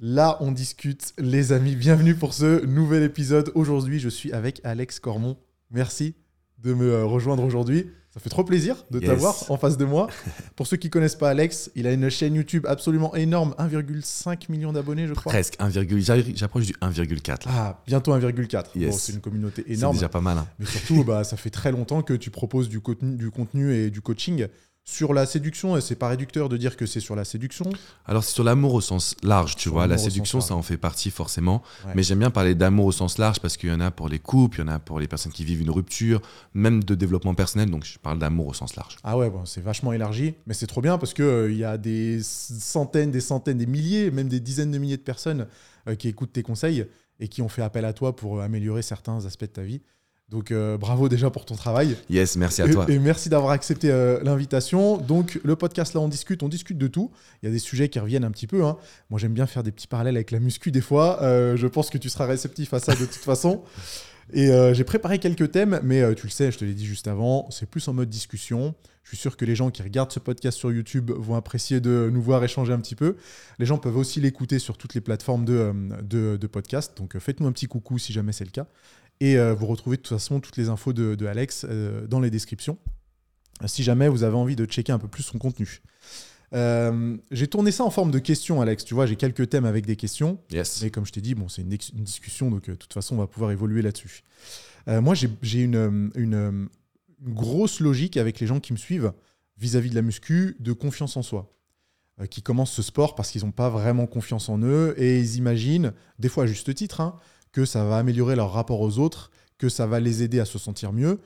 Là, on discute, les amis. Bienvenue pour ce nouvel épisode. Aujourd'hui, je suis avec Alex Cormon. Merci de me euh, rejoindre aujourd'hui. Ça fait trop plaisir de Yes. t'avoir en face de moi. Pour ceux qui connaissent pas Alex, il a une chaîne YouTube absolument énorme, 1,5 million d'abonnés, je crois. Presque 1, j'arrive- j'approche du 1,4. là. Ah, bientôt 1,4. Yes. Bon, c'est une communauté C'est énorme. déjà pas mal. hein. Mais surtout, bah, ça fait très longtemps que tu proposes du contenu, du contenu et du coaching sur la séduction. Et c'est pas réducteur de dire que c'est sur la séduction. Alors, c'est sur l'amour au sens large, tu Sur vois. La séduction, ça en fait partie forcément. Ouais. Mais j'aime bien parler d'amour au sens large parce qu'il y en a pour les couples, il y en a pour les personnes qui vivent une rupture, même de développement personnel. Donc, je parle d'amour au sens large. Ah ouais, bon, c'est vachement élargi, mais c'est trop bien parce que euh, y a des centaines, des centaines, des milliers, même des dizaines de milliers de personnes euh, qui écoutent tes conseils et qui ont fait appel à toi pour euh, améliorer certains aspects de ta vie. Donc euh, bravo déjà pour ton travail. Yes, merci à Et- toi. Et, merci d'avoir accepté euh, l'invitation. Donc, le podcast, là, on discute, on discute de tout. Il y a des sujets qui reviennent un petit peu. hein. Moi, j'aime bien faire des petits parallèles avec la muscu des fois. Euh, je pense que tu seras réceptif à ça de toute façon. Et j'ai préparé quelques thèmes, mais tu le sais, je te l'ai dit juste avant, c'est plus en mode discussion. Je suis sûr que les gens qui regardent ce podcast sur YouTube vont apprécier de nous voir échanger un petit peu. Les gens peuvent aussi l'écouter sur toutes les plateformes de, de, de podcast. Donc, faites-nous un petit coucou si jamais c'est le cas. Et euh, vous retrouvez de toute façon toutes les infos de, de Alex euh, dans les descriptions si jamais vous avez envie de checker un peu plus son contenu. Euh, j'ai tourné ça en forme de questions, Alex. Tu vois, j'ai quelques thèmes avec des questions. Yes. Mais comme je t'ai dit, bon, c'est une, discussion, donc euh, de toute façon, on va pouvoir évoluer là-dessus. Euh, moi, j'ai une, euh, une, euh, une grosse logique avec les gens qui me suivent vis-à-vis de la muscu, de confiance en soi. Euh, qui commencent ce sport parce qu'ils n'ont pas vraiment confiance en eux et ils imaginent, des fois à juste titre, hein, que ça va améliorer leur rapport aux autres, que ça va les aider à se sentir mieux,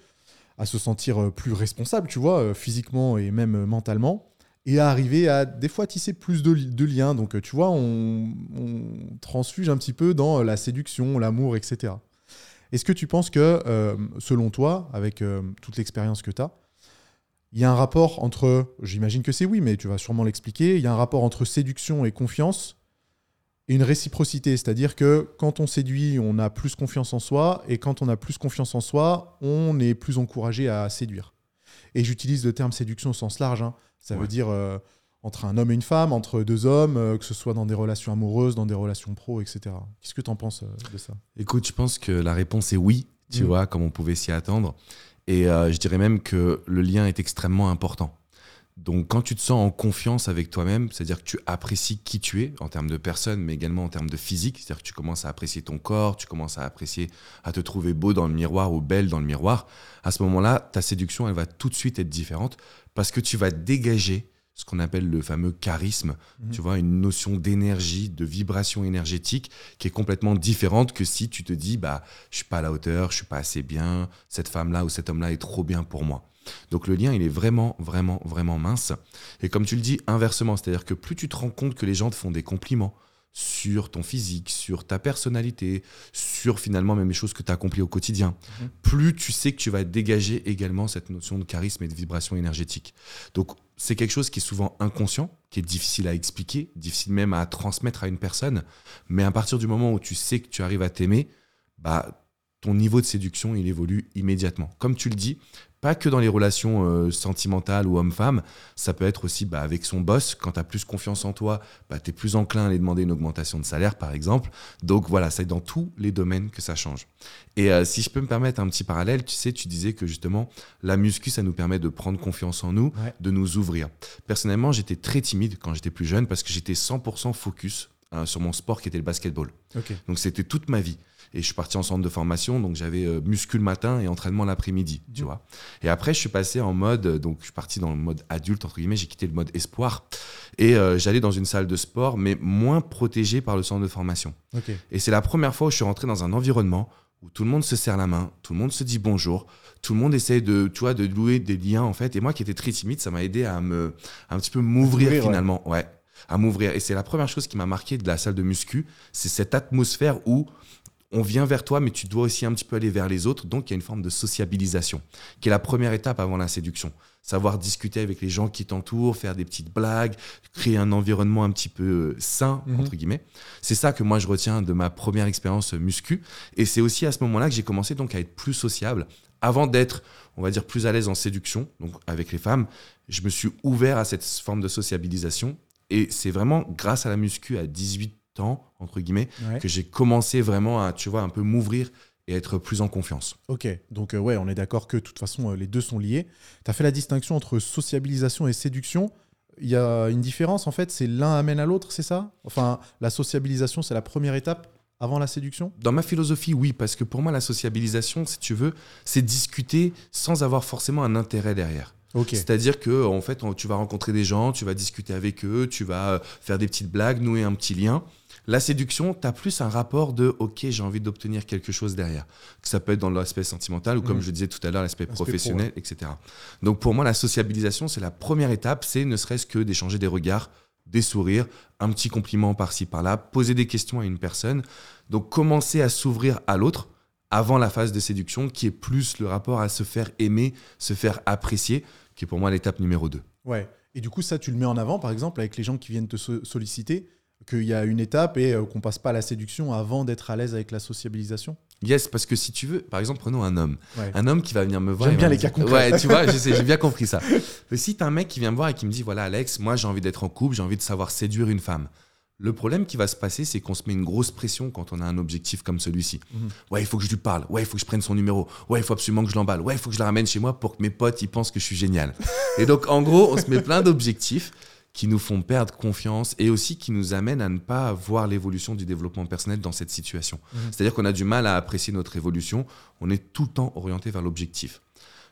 à se sentir euh, plus responsable, tu vois, euh, physiquement et même euh, mentalement, et à arriver à des fois tisser plus de, li- de liens. Donc, tu vois, on, transfuge un petit peu dans la séduction, l'amour, etc. Est-ce que tu penses que, selon toi, avec toute l'expérience que tu as, il y a un rapport entre, j'imagine que c'est oui, mais tu vas sûrement l'expliquer, il y a un rapport entre séduction et confiance et une réciprocité, c'est-à-dire que quand on séduit, on a plus confiance en soi, et quand on a plus confiance en soi, on est plus encouragé à séduire. Et j'utilise le terme séduction au sens large, hein. ça veut dire euh, entre un homme et une femme, entre deux hommes, euh, que ce soit dans des relations amoureuses, dans des relations pro, etc. Qu'est-ce que tu en penses euh, de ça? Écoute, je pense que la réponse est oui, tu Mm. vois, comme on pouvait s'y attendre. Et je dirais même que le lien est extrêmement important. Donc, quand tu te sens en confiance avec toi-même, c'est-à-dire que tu apprécies qui tu es en termes de personne, mais également en termes de physique, c'est-à-dire que tu commences à apprécier ton corps, tu commences à apprécier, à te trouver beau dans le miroir ou belle dans le miroir, à ce moment-là, ta séduction, elle va tout de suite être différente parce que tu vas dégager ce qu'on appelle le fameux charisme, Mhm. tu vois, une notion d'énergie, de vibration énergétique qui est complètement différente que si tu te dis, bah, je suis pas à la hauteur, je suis pas assez bien, cette femme-là ou cet homme-là est trop bien pour moi. Donc le lien, il est vraiment, vraiment, vraiment mince. Et comme tu le dis, inversement, c'est-à-dire que plus tu te rends compte que les gens te font des compliments sur ton physique, sur ta personnalité, sur finalement même les choses que tu as accomplies au quotidien, Mhm. plus tu sais que tu vas dégager également cette notion de charisme et de vibration énergétique. Donc c'est quelque chose qui est souvent inconscient, qui est difficile à expliquer, difficile même à transmettre à une personne, mais à partir du moment où tu sais que tu arrives à t'aimer, bah ton niveau de séduction, il évolue immédiatement. Comme tu le dis, pas que dans les relations euh, sentimentales ou homme-femme, ça peut être aussi bah, avec son boss. Quand tu as plus confiance en toi, bah, tu es plus enclin à aller demander une augmentation de salaire, par exemple. Donc voilà, c'est dans tous les domaines que ça change. Et euh, si je peux me permettre un petit parallèle, tu sais, tu disais que justement, la muscu, ça nous permet de prendre confiance en nous, Ouais. de nous ouvrir. Personnellement, j'étais très timide quand j'étais plus jeune parce que j'étais 100% focus hein, sur mon sport qui était le basketball. Ok. Donc c'était toute ma vie. Et je suis parti en centre de formation, donc j'avais euh, muscu le matin et entraînement l'après-midi, tu Mhm. vois. Et après, je suis passé en mode, euh, donc je suis parti dans le mode adulte, entre guillemets, j'ai quitté le mode espoir. Et euh, j'allais dans une salle de sport, mais moins protégée par le centre de formation. Et c'est la première fois où je suis rentré dans un environnement où tout le monde se serre la main, tout le monde se dit bonjour, tout le monde essaie de, tu vois, de louer des liens en fait. Et moi qui étais très timide, ça m'a aidé à me, à un petit peu m'ouvrir t'ouvrir, ouais. finalement, ouais. à m'ouvrir. Et c'est la première chose qui m'a marqué de la salle de muscu, c'est cette atmosphère où on vient vers toi, mais tu dois aussi un petit peu aller vers les autres. Donc, il y a une forme de sociabilisation, qui est la première étape avant la séduction. Savoir discuter avec les gens qui t'entourent, faire des petites blagues, créer un environnement un petit peu euh, sain, Mhm. entre guillemets. C'est ça que moi, je retiens de ma première expérience muscu. Et c'est aussi à ce moment-là que j'ai commencé donc à être plus sociable. Avant d'être, on va dire, plus à l'aise en séduction, donc avec les femmes, je me suis ouvert à cette forme de sociabilisation. Et c'est vraiment grâce à la muscu à 18 temps, entre guillemets, Ouais. que j'ai commencé vraiment à, tu vois, un peu m'ouvrir et être plus en confiance. Ok, donc euh, ouais, on est d'accord que de toute façon, euh, les deux sont liés. Tu as fait la distinction entre sociabilisation et séduction. Il y a une différence, en fait, c'est l'un amène à l'autre, c'est ça? Enfin, la sociabilisation, c'est la première étape avant la séduction? Dans ma philosophie, oui, parce que pour moi, la sociabilisation, si tu veux, c'est discuter sans avoir forcément un intérêt derrière. Ok. C'est-à-dire que en fait, tu vas rencontrer des gens, tu vas discuter avec eux, tu vas euh, faire des petites blagues, nouer un petit lien. La séduction, tu as plus un rapport de OK, j'ai envie d'obtenir quelque chose derrière. Que ça peut être dans l'aspect sentimental ou comme Mhm. je le disais tout à l'heure, l'aspect L'aspect pro, professionnel, etc. Donc pour moi, la sociabilisation, c'est la première étape, c'est ne serait-ce que d'échanger des regards, des sourires, un petit compliment par-ci par-là, poser des questions à une personne. Donc commencer à s'ouvrir à l'autre avant la phase de séduction qui est plus le rapport à se faire aimer, se faire apprécier, qui est pour moi l'étape numéro 2. Ouais. Et du coup, ça, tu le mets en avant, par exemple, avec les gens qui viennent te so- solliciter, qu'il y a une étape et euh, qu'on passe pas à la séduction avant d'être à l'aise avec la sociabilisation Yes, parce que si tu veux, par exemple, prenons un homme. Ouais. Un homme qui va venir me voir. J'aime bien les cas dire- concrets. Ouais, tu vois, j'ai bien compris ça. Mais si t'as un mec qui vient me voir et qui me dit voilà, Alex, moi j'ai envie d'être en couple, j'ai envie de savoir séduire une femme. Le problème qui va se passer, c'est qu'on se met une grosse pression quand on a un objectif comme celui-ci. Mhm. Ouais, il faut que je lui parle. Ouais, il faut que je prenne son numéro. Ouais, il faut absolument que je l'emballe. Ouais, il faut que je la ramène chez moi pour que mes potes ils pensent que je suis génial. et donc, en gros, on se met plein d'objectifs qui nous font perdre confiance et aussi qui nous amènent à ne pas voir l'évolution du développement personnel dans cette situation. Mhm. C'est-à-dire qu'on a du mal à apprécier notre évolution. On est tout le temps orienté vers l'objectif.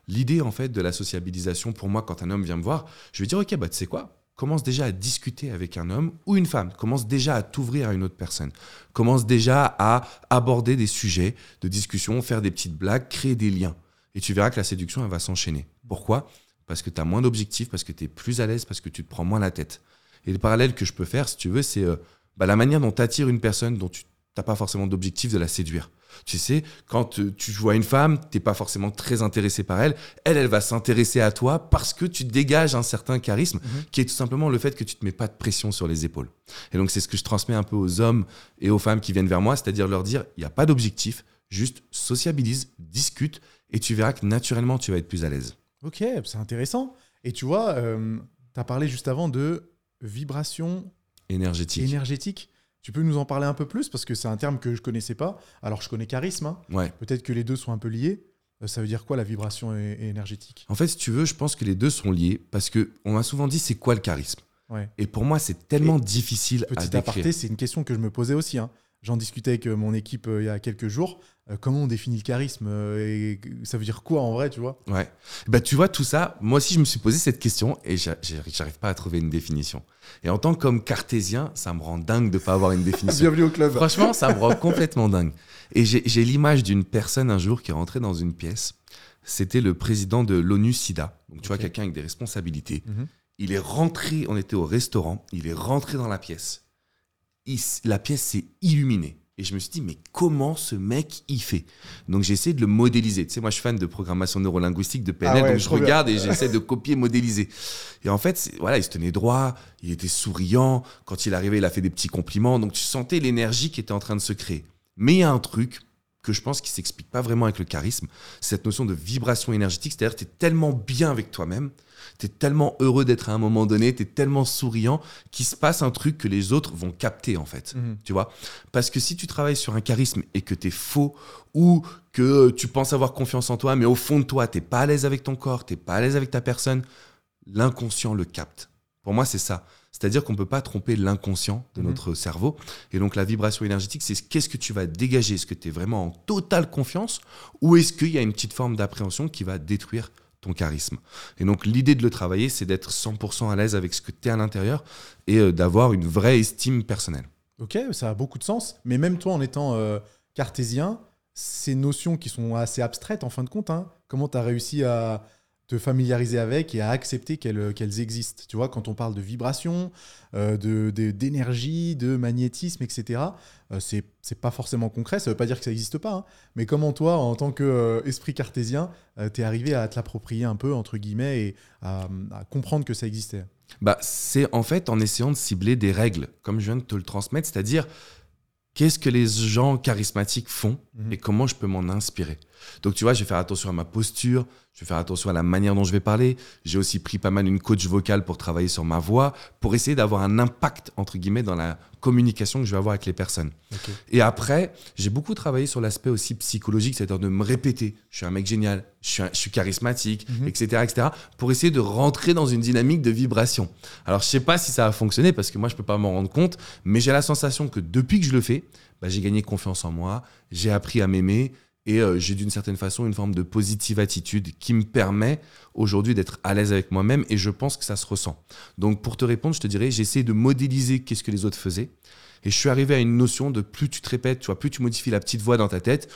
L'idée, en fait, de la sociabilisation, pour moi, quand un homme vient me voir, je vais dire, OK, bah, tu sais quoi? Commence déjà à discuter avec un homme ou une femme. Commence déjà à t'ouvrir à une autre personne. Commence déjà à aborder des sujets de discussion, faire des petites blagues, créer des liens. Et tu verras que la séduction, elle va s'enchaîner. Pourquoi? Parce que tu as moins d'objectifs, parce que tu es plus à l'aise, parce que tu te prends moins la tête. Et le parallèle que je peux faire, si tu veux, c'est euh, bah, la manière dont tu attires une personne dont tu n'as pas forcément d'objectif de la séduire. Tu sais, quand euh, tu vois une femme, t'es pas forcément très intéressé par elle. Elle, elle va s'intéresser à toi parce que tu dégages un certain charisme Mhm. qui est tout simplement le fait que tu te mets pas de pression sur les épaules. Et donc, c'est ce que je transmets un peu aux hommes et aux femmes qui viennent vers moi, c'est-à-dire leur dire, il n'y a pas d'objectif, juste sociabilise, discute et tu verras que naturellement, tu vas être plus à l'aise. Ok, c'est intéressant. Et tu vois, tu as parlé juste avant de vibration Énergétique. énergétique. Tu peux nous en parler un peu plus? Parce que c'est un terme que je connaissais pas. Alors je connais charisme. hein. ouais. Peut-être que les deux sont un peu liés. Euh, Ça veut dire quoi la vibration énergétique? En fait, si tu veux, je pense que les deux sont liés parce que on m'a souvent dit c'est quoi le charisme? Ouais. Et pour moi, c'est tellement difficile à Petit décrire. aparté, c'est une question que je me posais aussi. hein. J'en discutais avec euh, mon équipe euh, il y a quelques jours. Euh, comment on définit le charisme euh, et ça veut dire quoi en vrai, tu vois? Ouais. Bah, tu vois, tout ça, moi aussi, je me suis posé cette question et j'a- j'a- j'arrive pas à trouver une définition. Et en tant qu'homme cartésien, ça me rend dingue de pas avoir une définition. Bienvenue au club. Franchement, ça me rend complètement dingue. Et j'ai l'image d'une personne un jour qui est rentrée dans une pièce. C'était le président de l'ONU SIDA. Donc, tu vois, quelqu'un avec des responsabilités. Mhm. Il est rentré, on était au restaurant, il est rentré dans la pièce. Il la pièce s'est illuminée. Et je me suis dit, mais comment ce mec y fait? Donc j'ai essayé de le modéliser. Tu sais, moi je suis fan de programmation neurolinguistique, de PNL, Ah ouais, donc je bien. regarde et j'essaie de copier, modéliser. Et en fait, voilà, il se tenait droit, il était souriant. Quand il arrivait, il a fait des petits compliments. Donc tu sentais l'énergie qui était en train de se créer. Mais il y a un truc que je pense qui s'explique pas vraiment avec le charisme, cette notion de vibration énergétique. C'est-à-dire tu es tellement bien avec toi-même, tu es tellement heureux d'être à un moment donné, tu es tellement souriant qu'il se passe un truc que les autres vont capter en fait. Mhm. Tu vois Parce que si tu travailles sur un charisme et que tu es faux ou que tu penses avoir confiance en toi, mais au fond de toi, tu pas à l'aise avec ton corps, tu pas à l'aise avec ta personne, l'inconscient le capte. Pour moi, c'est ça. C'est-à-dire qu'on ne peut pas tromper l'inconscient de Mhm. notre cerveau. Et donc, la vibration énergétique, c'est qu'est-ce que tu vas dégager? Est-ce que tu es vraiment en totale confiance? Ou est-ce qu'il y a une petite forme d'appréhension qui va détruire ton charisme? Et donc, l'idée de le travailler, c'est d'être 100% à l'aise avec ce que tu es à l'intérieur et euh, d'avoir une vraie estime personnelle. Ok, ça a beaucoup de sens. Mais même toi, en étant euh, cartésien, ces notions qui sont assez abstraites en fin de compte, hein, comment tu as réussi à te familiariser avec et à accepter qu'elles qu'elles existent Tu vois, quand on parle de vibration, euh, de- de- d'énergie, de, magnétisme, etc., euh, c'est pas forcément concret. Ça veut pas dire que ça n'existe pas. hein. Mais comment toi, en tant qu'esprit cartésien, tu es arrivé à te l'approprier un peu, entre guillemets, et à, à comprendre que ça existait? Bah, c'est en fait en essayant de cibler des règles, comme je viens de te le transmettre, c'est-à-dire qu'est-ce que les gens charismatiques font Mhm. et comment je peux m'en inspirer? Donc tu vois, je vais faire attention à ma posture, je vais faire attention à la manière dont je vais parler. J'ai aussi pris pas mal une coach vocale pour travailler sur ma voix, pour essayer d'avoir un impact, entre guillemets, dans la communication que je vais avoir avec les personnes. Et après, j'ai beaucoup travaillé sur l'aspect aussi psychologique, c'est-à-dire de me répéter. Je suis un mec génial, je suis, un- je suis charismatique, Mhm. etc., etc., pour essayer de rentrer dans une dynamique de vibration. Alors, je sais pas si ça a fonctionné parce que moi, je peux pas m'en rendre compte, mais j'ai la sensation que depuis que je le fais, bah, j'ai gagné confiance en moi, j'ai appris à m'aimer et euh, j'ai d'une certaine façon une forme de positive attitude qui me permet aujourd'hui d'être à l'aise avec moi-même et je pense que ça se ressent. Donc, pour te répondre, je te dirais, j'essaie de modéliser qu'est-ce que les autres faisaient. Et je suis arrivé à une notion de plus tu te répètes, tu vois, plus tu modifies la petite voix dans ta tête,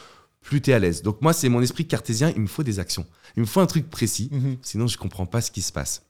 plus tu es à l'aise. Donc moi, c'est mon esprit cartésien, il me faut des actions. Il me faut un truc précis, Mhm. sinon je comprends pas ce qui se passe.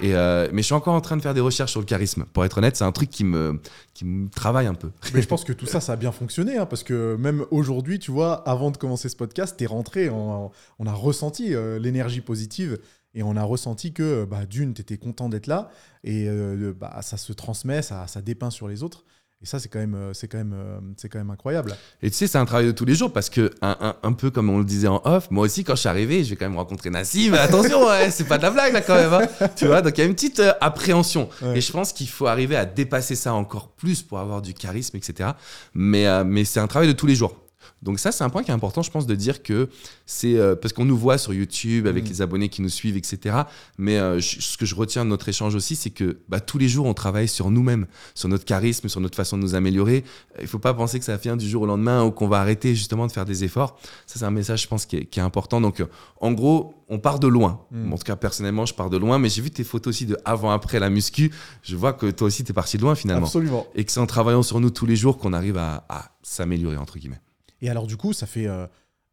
Et euh, mais je suis encore en train de faire des recherches sur le charisme. Pour être honnête, c'est un truc qui me, qui me travaille un peu. Mais je pense que tout ça, ça a bien fonctionné, hein, parce que même aujourd'hui, tu vois, avant de commencer ce podcast, t'es rentré, on, a ressenti euh, l'énergie positive et on a ressenti que, bah, d'une, t'étais content d'être là et euh, bah, ça se transmet, ça, ça dépeint sur les autres. Et ça, c'est quand même, euh, c'est quand même, euh, c'est quand même incroyable. Et tu sais, c'est un travail de tous les jours parce que, un, un- un peu comme on le disait en off, moi aussi, quand je suis arrivé, je vais quand même rencontrer Nassim. Attention, ouais, c'est pas de la blague là quand même. hein. tu vois, donc il y a une petite euh, appréhension. Ouais. Et je pense qu'il faut arriver à dépasser ça encore plus pour avoir du charisme, etc. Mais, euh, mais c'est un travail de tous les jours. Donc ça, c'est un point qui est important, je pense, de dire que c'est euh, parce qu'on nous voit sur YouTube avec Mm. les abonnés qui nous suivent, etc. Mais euh, je- ce que je retiens de notre échange aussi, c'est que bah, tous les jours, on travaille sur nous-mêmes, sur notre charisme, sur notre façon de nous améliorer. Il faut pas penser que ça vient du jour au lendemain ou qu'on va arrêter justement de faire des efforts. Ça, c'est un message, je pense, qui est, qui est important. Donc, euh, en gros, on part de loin. Mm. En tout cas, personnellement, je pars de loin. Mais j'ai vu tes photos aussi de avant-après la muscu. Je vois que toi aussi, tu es parti de loin finalement. Absolument. Et que c'est en travaillant sur nous tous les jours qu'on arrive à, à s'améliorer, entre guillemets. Et alors, du coup, ça fait euh,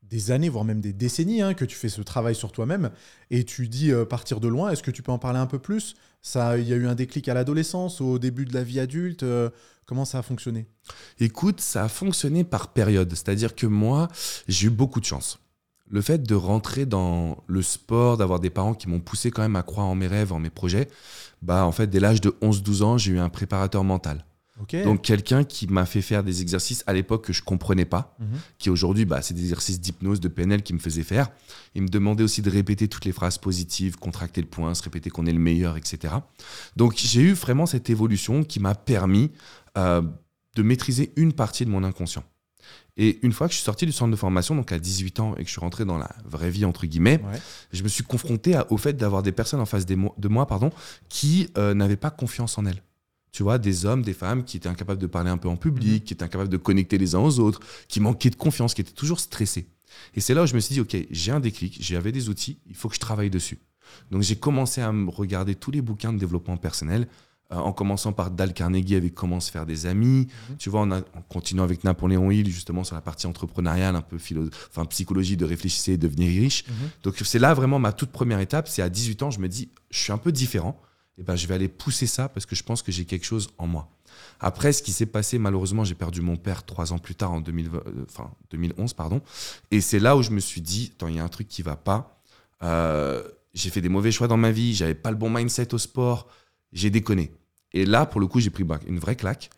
des années, voire même des décennies, hein, que tu fais ce travail sur toi-même. Et tu dis euh, partir de loin. Est-ce que tu peux en parler un peu plus? Ça, il y a eu un déclic à l'adolescence, au début de la vie adulte. euh, comment ça a fonctionné? Écoute, ça a fonctionné par période. C'est-à-dire que moi, j'ai eu beaucoup de chance. Le fait de rentrer dans le sport, d'avoir des parents qui m'ont poussé quand même à croire en mes rêves, en mes projets, bah en fait, dès l'âge de 11-12 ans, j'ai eu un préparateur mental. Donc quelqu'un qui m'a fait faire des exercices à l'époque que je comprenais pas, Mhm. qui aujourd'hui, bah, c'est des exercices d'hypnose, de PNL qui me faisaient faire. Il me demandait aussi de répéter toutes les phrases positives, contracter le poing, se répéter qu'on est le meilleur, etc. Donc j'ai eu vraiment cette évolution qui m'a permis euh, de maîtriser une partie de mon inconscient. Et une fois que je suis sorti du centre de formation, donc à 18 ans, et que je suis rentré dans la vraie vie, entre guillemets, Ouais. je me suis confronté à- au fait d'avoir des personnes en face des mo- de moi pardon, qui euh, n'avaient pas confiance en elles. Tu vois, des hommes, des femmes qui étaient incapables de parler un peu en public, Mhm. qui étaient incapables de connecter les uns aux autres, qui manquaient de confiance, qui étaient toujours stressés. Et c'est là où je me suis dit, OK, j'ai un déclic, j'avais des outils, il faut que je travaille dessus. Donc j'ai commencé à me regarder tous les bouquins de développement personnel, euh, en commençant par Dal Carnegie avec Comment se faire des amis, Mhm. tu vois, en, a- en continuant avec Napoléon Hill, justement sur la partie entrepreneuriale, un peu enfin, psychologie de réfléchir et devenir riche. Mhm. Donc c'est là vraiment ma toute première étape, c'est à 18 ans, je me dis, je suis un peu différent, et ben je vais aller pousser ça parce que je pense que j'ai quelque chose en moi. Après, ce qui s'est passé, malheureusement, j'ai perdu mon père trois ans plus tard, en 2020 euh, enfin, 2011, pardon. Et c'est là où je me suis dit, attends, il y a un truc qui va pas. Euh, j'ai fait des mauvais choix dans ma vie, j'avais pas le bon mindset au sport, j'ai déconné. Et là, pour le coup, j'ai pris une vraie claque.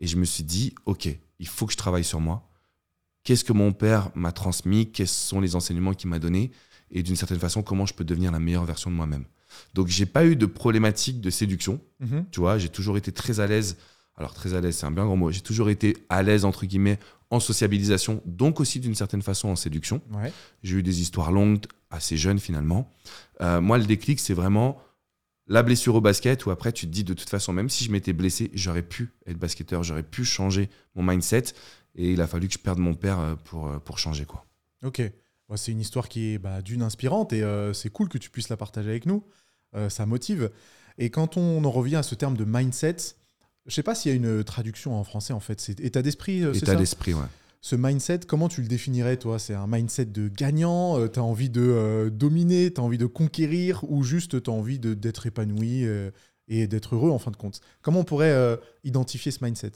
Et je me suis dit, OK, il faut que je travaille sur moi. Qu'est-ce que mon père m'a transmis? Quels sont les enseignements qu'il m'a donnés? Et d'une certaine façon, comment je peux devenir la meilleure version de moi-même? Donc, j'ai pas eu de problématique de séduction. Mhm. Tu vois, j'ai toujours été très à l'aise. Alors, très à l'aise, c'est un bien grand mot. J'ai toujours été à l'aise, entre guillemets, en sociabilisation, donc aussi d'une certaine façon en séduction. Ouais. J'ai eu des histoires longues, assez jeunes finalement. Euh, moi, le déclic, c'est vraiment la blessure au basket où après, tu te dis de toute façon, même si je m'étais blessé, j'aurais pu être basketteur, j'aurais pu changer mon mindset. Et il a fallu que je perde mon père euh, pour, euh, pour changer. quoi. Ok. Ouais, c'est une histoire qui est bah, d'une inspirante et euh, c'est cool que tu puisses la partager avec nous. Euh, ça motive. Et quand on en revient à ce terme de mindset, je sais pas s'il y a une traduction en français en fait. C'est état d'esprit, euh, c'est État d'esprit, ouais. Ce mindset, comment tu le définirais toi? C'est un mindset de gagnant Tu as envie de euh, dominer Tu as envie de conquérir Ou juste tu as envie de- d'être épanoui euh, et d'être heureux en fin de compte? Comment on pourrait euh, identifier ce mindset?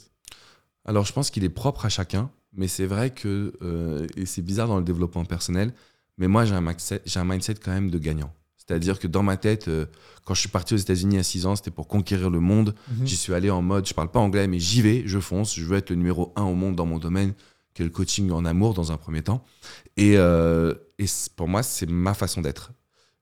Alors, je pense qu'il est propre à chacun, mais c'est vrai que, euh, et c'est bizarre dans le développement personnel, mais moi, j'ai un, un mindset quand même de gagnant. C'est-à-dire que dans ma tête, euh, quand je suis parti aux États-Unis à 6 ans, c'était pour conquérir le monde. Mhm. J'y suis allé en mode, je parle pas anglais, mais j'y vais, je fonce, je veux être le numéro un au monde dans mon domaine, que le coaching en amour dans un premier temps. Et, euh, et pour moi, c'est ma façon d'être.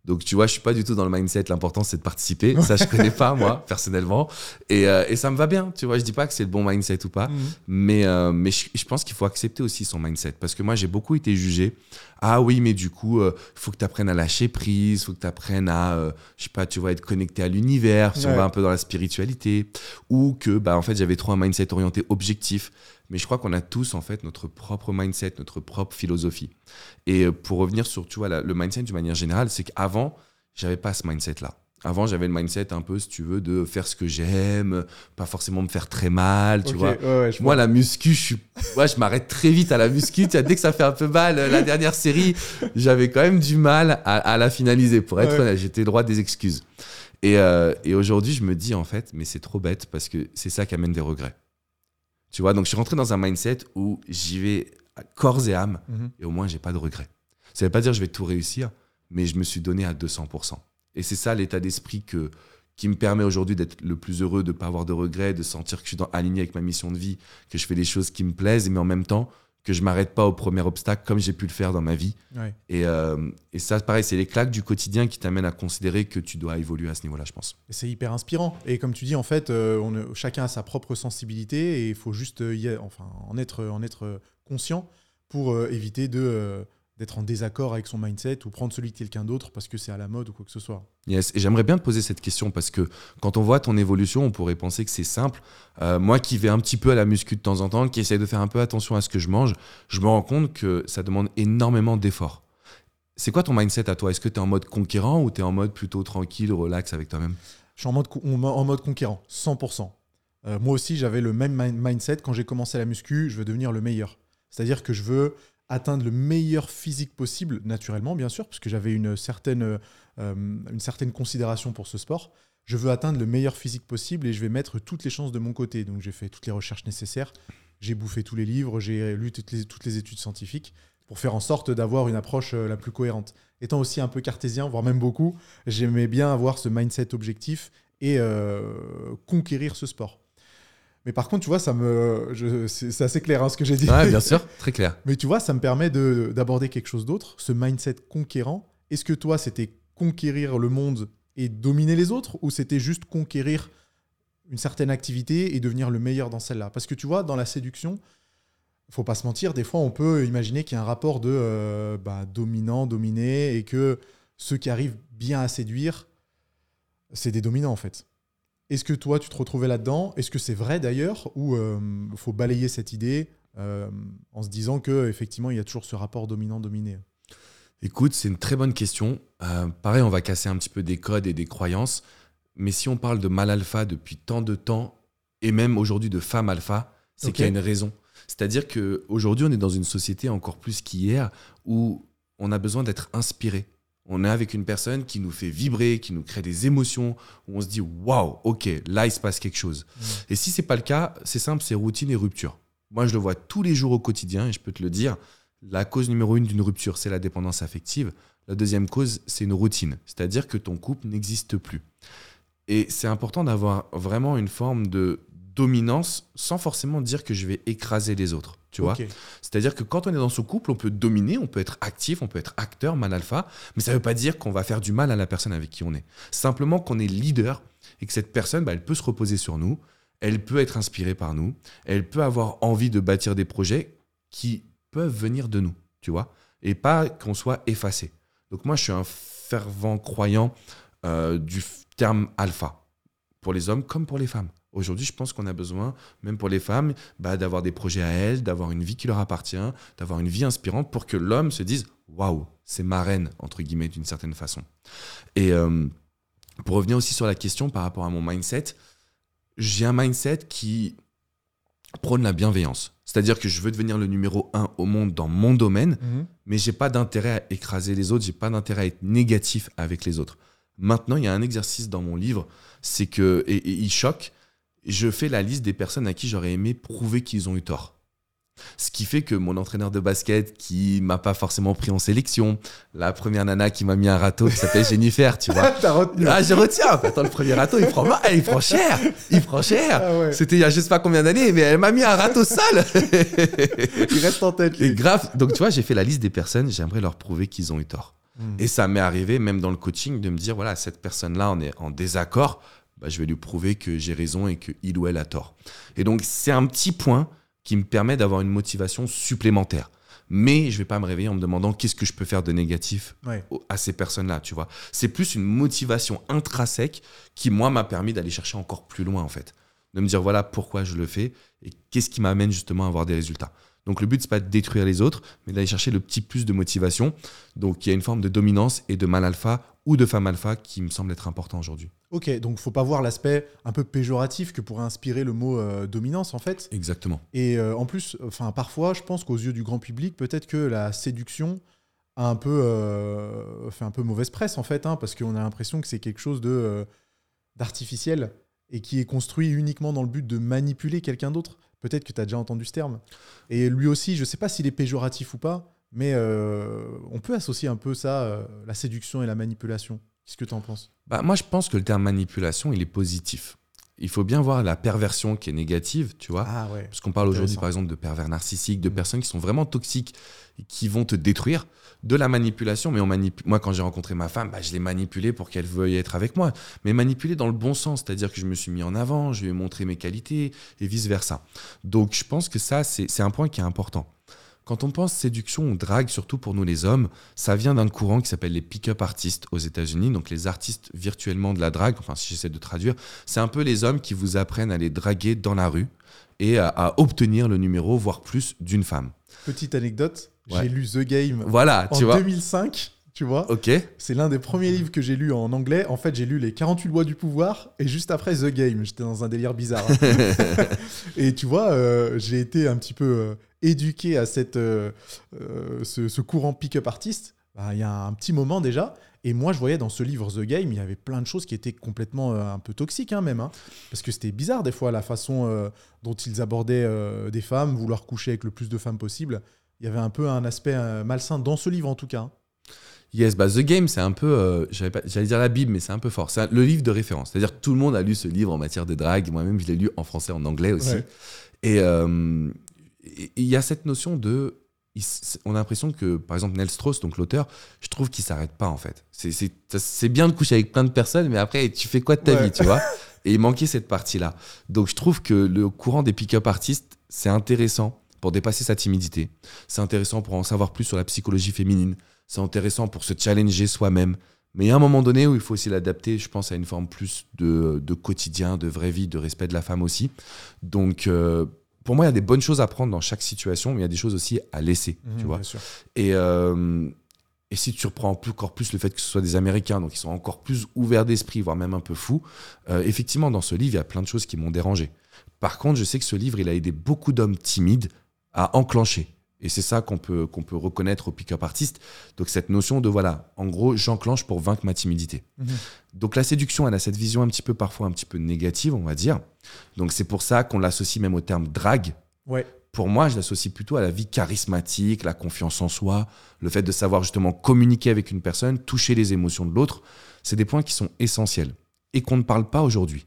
Donc, tu vois, je suis pas du tout dans le mindset. L'important, c'est de participer. Ça, je connais pas, moi, personnellement. Et, euh, et, ça me va bien. Tu vois, je dis pas que c'est le bon mindset ou pas. Mhm. Mais, euh, mais je, pense qu'il faut accepter aussi son mindset. Parce que moi, j'ai beaucoup été jugé. Ah oui, mais du coup, il euh, faut que tu apprennes à lâcher prise. Faut que tu apprennes à, je sais pas, tu vois, être connecté à l'univers. Si on va un peu dans la spiritualité. Ou que, bah, en fait, j'avais trop un mindset orienté objectif. Mais je crois qu'on a tous en fait notre propre mindset, notre propre philosophie. Et euh, pour revenir sur tu vois, le mindset d'une manière générale, c'est qu'avant, j'avais pas ce mindset-là. Avant, j'avais le mindset un peu, si tu veux, de faire ce que j'aime, pas forcément me faire très mal, tu vois. Moi, la muscu, je suis, ouais, je m'arrête très vite à la muscu. Tu dès que ça fait un peu mal, la dernière série, j'avais quand même du mal à, la finaliser. Pour être honnête, j'étais droit des excuses. Et, euh, et aujourd'hui, je me dis en fait, mais c'est trop bête parce que c'est ça qui amène des regrets. Tu vois, donc je suis rentré dans un mindset où j'y vais corps et âme mhm. et au moins j'ai pas de regrets. Ça veut pas dire que je vais tout réussir, mais je me suis donné à 200%. Et c'est ça l'état d'esprit que qui me permet aujourd'hui d'être le plus heureux, de ne pas avoir de regrets, de sentir que je suis dans, aligné avec ma mission de vie, que je fais des choses qui me plaisent, mais en même temps, que je m'arrête pas au premier obstacle comme j'ai pu le faire dans ma vie. Et, euh, et, ça, pareil, c'est les claques du quotidien qui t'amènent à considérer que tu dois évoluer à ce niveau-là, je pense. C'est hyper inspirant. Et comme tu dis, en fait, euh, on, chacun a sa propre sensibilité et il faut juste y, enfin, en, être, en être conscient pour euh, éviter de d'être en désaccord avec son mindset ou prendre celui de quelqu'un d'autre parce que c'est à la mode ou quoi que ce soit. Yes, et j'aimerais bien te poser cette question parce que quand on voit ton évolution, on pourrait penser que c'est simple. Euh, moi qui vais un petit peu à la muscu de temps en temps, qui essaie de faire un peu attention à ce que je mange, je me rends compte que ça demande énormément d'efforts. C'est quoi ton mindset à toi? Est-ce que tu es en mode conquérant ou tu es en mode plutôt tranquille, relax avec toi-même? Je suis en mode, en mode conquérant, 100%. Euh, moi aussi, j'avais le même mindset quand j'ai commencé la muscu, je veux devenir le meilleur. C'est-à-dire que je veux atteindre le meilleur physique possible, naturellement, bien sûr, parce que j'avais une certaine, euh, une certaine considération pour ce sport. Je veux atteindre le meilleur physique possible et je vais mettre toutes les chances de mon côté. Donc j'ai fait toutes les recherches nécessaires, j'ai bouffé tous les livres, j'ai lu toutes les, études scientifiques pour faire en sorte d'avoir une approche euh, la plus cohérente. Étant aussi un peu cartésien, voire même beaucoup, j'aimais bien avoir ce mindset objectif et euh, conquérir ce sport. Mais par contre, tu vois, ça me, c'est assez clair hein, ce que j'ai dit. Ouais, bien sûr, très clair. Mais tu vois, ça me permet d'aborder quelque chose d'autre, ce mindset conquérant. Est-ce que toi, c'était conquérir le monde et dominer les autres, ou c'était juste conquérir une certaine activité et devenir le meilleur dans celle-là? Parce que tu vois, dans la séduction, faut pas se mentir, des fois, on peut imaginer qu'il y a un rapport de euh, bah, dominant, dominé, et que ceux qui arrivent bien à séduire, c'est des dominants en fait. Est-ce que toi, tu te retrouvais là-dedans? Est-ce que c'est vrai d'ailleurs? Ou euh, faut balayer cette idée euh, en se disant qu'effectivement, il y a toujours ce rapport dominant-dominé? Écoute, c'est une très bonne question. Euh, pareil, on va casser un petit peu des codes et des croyances. Mais si on parle de mal alpha depuis tant de temps, et même aujourd'hui de femme alpha, c'est qu'il y a une raison. C'est-à-dire qu'aujourd'hui, on est dans une société encore plus qu'hier où on a besoin d'être inspiré on est avec une personne qui nous fait vibrer, qui nous crée des émotions, où on se dit waouh, ok, là il se passe quelque chose. Mm. Et si c'est pas le cas, c'est simple, c'est routine et rupture. Moi, je le vois tous les jours au quotidien et je peux te le dire. La cause numéro une d'une rupture, c'est la dépendance affective. La deuxième cause, c'est une routine, c'est-à-dire que ton couple n'existe plus. Et c'est important d'avoir vraiment une forme de dominance sans forcément dire que je vais écraser les autres. Tu vois C'est-à-dire que quand on est dans ce couple, on peut dominer, on peut être actif, on peut être acteur, mal alpha, mais ça ne veut pas dire qu'on va faire du mal à la personne avec qui on est. Simplement qu'on est leader et que cette personne, bah, elle peut se reposer sur nous, elle peut être inspirée par nous, elle peut avoir envie de bâtir des projets qui peuvent venir de nous, tu vois, et pas qu'on soit effacé. Donc moi, je suis un fervent croyant euh, du terme alpha, pour les hommes comme pour les femmes. Aujourd'hui, je pense qu'on a besoin, même pour les femmes, bah, d'avoir des projets à elles, d'avoir une vie qui leur appartient, d'avoir une vie inspirante pour que l'homme se dise waouh, c'est ma reine, entre guillemets, d'une certaine façon. Et euh, pour revenir aussi sur la question par rapport à mon mindset, j'ai un mindset qui prône la bienveillance. C'est-à-dire que je veux devenir le numéro un au monde dans mon domaine, mais mhm. mais j'ai pas d'intérêt à écraser les autres, j'ai pas d'intérêt à être négatif avec les autres. Maintenant, il y a un exercice dans mon livre, c'est que, et il choque, je fais la liste des personnes à qui j'aurais aimé prouver qu'ils ont eu tort. Ce qui fait que mon entraîneur de basket, qui m'a pas forcément pris en sélection, la première nana qui m'a mis un râteau, qui s'appelle Jennifer, tu vois. T'as retenu. Ah, je retiens. Attends, le premier râteau, il prend, il prend cher. Il prend cher. Ah ouais. C'était il y a je sais pas combien d'années, mais elle m'a mis un râteau sale. Il reste en tête. Et grave. Donc, tu vois, j'ai fait la liste des personnes, j'aimerais leur prouver qu'ils ont eu tort. Mm. Et ça m'est arrivé, même dans le coaching, de me dire voilà, cette personne-là, on est en désaccord, bah, je vais lui prouver que j'ai raison et qu'il ou elle a tort. Et donc, c'est un petit point qui me permet d'avoir une motivation supplémentaire. Mais je vais pas me réveiller en me demandant qu'est-ce que je peux faire de négatif Ouais. à ces personnes-là, tu vois. C'est plus une motivation intrinsèque qui, moi, m'a permis d'aller chercher encore plus loin, en fait. De me dire, voilà pourquoi je le fais et qu'est-ce qui m'amène justement à avoir des résultats. Donc, le but, c'est pas de détruire les autres, mais d'aller chercher le petit plus de motivation. Donc, il y a une forme de dominance et de mal alpha ou de femme alpha qui me semble être important aujourd'hui. Ok, donc faut pas voir l'aspect un peu péjoratif que pourrait inspirer le mot euh, dominance en fait. Exactement. Et euh, en plus, enfin parfois, je pense qu'aux yeux du grand public, peut-être que la séduction a un peu euh, fait un peu mauvaise presse en fait, hein, parce qu'on a l'impression que c'est quelque chose de d'artificiel et qui est construit uniquement dans le but de manipuler quelqu'un d'autre. Peut-être que tu as déjà entendu ce terme. Et lui aussi, je sais pas s'il est péjoratif ou pas, mais on peut associer un peu ça, la séduction et la manipulation. Qu'est-ce que tu en penses? Bah, moi, je pense que le terme manipulation, il est positif. Il faut bien voir la perversion qui est négative, tu vois. Ah ouais. Parce qu'on parle aujourd'hui, par exemple, de pervers narcissiques, de Mm. personnes qui sont vraiment toxiques, qui vont te détruire, de la manipulation. Mais on manip- moi, quand j'ai rencontré ma femme, bah, je l'ai manipulée pour qu'elle veuille être avec moi. Mais manipulée dans le bon sens, c'est-à-dire que je me suis mis en avant, je lui ai montré mes qualités, et vice-versa. Donc, je pense que ça, c'est un point qui est important. Quand on pense séduction ou drague, surtout pour nous les hommes, ça vient d'un courant qui s'appelle les pick-up artistes aux États-Unis, donc les artistes virtuellement de la drague, enfin si j'essaie de traduire, c'est un peu les hommes qui vous apprennent à les draguer dans la rue et à, à obtenir le numéro, voire plus, d'une femme. Petite anecdote, Ouais. j'ai lu The Game Voilà, en tu vois. 2005, tu vois. Ok, C'est l'un des premiers livres que j'ai lu en anglais. En fait, j'ai lu les 48 lois du pouvoir et juste après The Game. J'étais dans un délire bizarre. et tu vois, euh, j'ai été un petit peu euh, éduqué à cette, euh, euh, ce, ce courant pick-up artiste. Bah, Il y a un petit moment déjà. Et moi, je voyais dans ce livre The Game, il y avait plein de choses qui étaient complètement euh, un peu toxiques, hein, même. hein. parce que c'était bizarre, des fois, la façon euh, dont ils abordaient des femmes, vouloir coucher avec le plus de femmes possible. Il y avait un peu un aspect malsain dans ce livre, en tout cas. hein. Yes, bah The Game, c'est un peu, euh, j'allais dire la Bible, mais c'est un peu fort. C'est le livre de référence. C'est-à-dire que tout le monde a lu ce livre en matière de drague. Moi-même, je l'ai lu en français, en anglais aussi. Ouais. Et euh, et- il y a cette notion de. On a l'impression que, par exemple, Nel Strauss, donc l'auteur, je trouve qu'il s'arrête pas en fait. C'est- bien de coucher avec plein de personnes, mais après, tu fais quoi de ta Ouais. vie, tu vois Et il manquait cette partie-là. Donc, je trouve que le courant des pick-up artistes, c'est intéressant pour dépasser sa timidité. C'est intéressant pour en savoir plus sur la psychologie féminine. C'est intéressant pour se challenger soi-même. Mais il y a un moment donné où il faut aussi l'adapter, je pense, à une forme plus de, de quotidien, de vraie vie, de respect de la femme aussi. Donc, euh, pour moi, il y a des bonnes choses à prendre dans chaque situation, mais il y a des choses aussi à laisser, tu Mhm, vois. Et, euh, et si tu reprends encore plus le fait que ce soit des Américains, donc ils sont encore plus ouverts d'esprit, voire même un peu fous, euh, effectivement, dans ce livre, il y a plein de choses qui m'ont dérangé. Par contre, je sais que ce livre, il a aidé beaucoup d'hommes timides à enclencher. Et c'est ça qu'on peut, qu'on peut reconnaître au pick-up artiste. Donc cette notion de, voilà, en gros, j'enclenche pour vaincre ma timidité. Mhm. Donc la séduction, elle a cette vision un petit peu, parfois un petit peu négative, on va dire. Donc c'est pour ça qu'on l'associe même au terme drague. Ouais. Pour moi, je l'associe plutôt à la vie charismatique, la confiance en soi, le fait de savoir justement communiquer avec une personne, toucher les émotions de l'autre. C'est des points qui sont essentiels et qu'on ne parle pas aujourd'hui.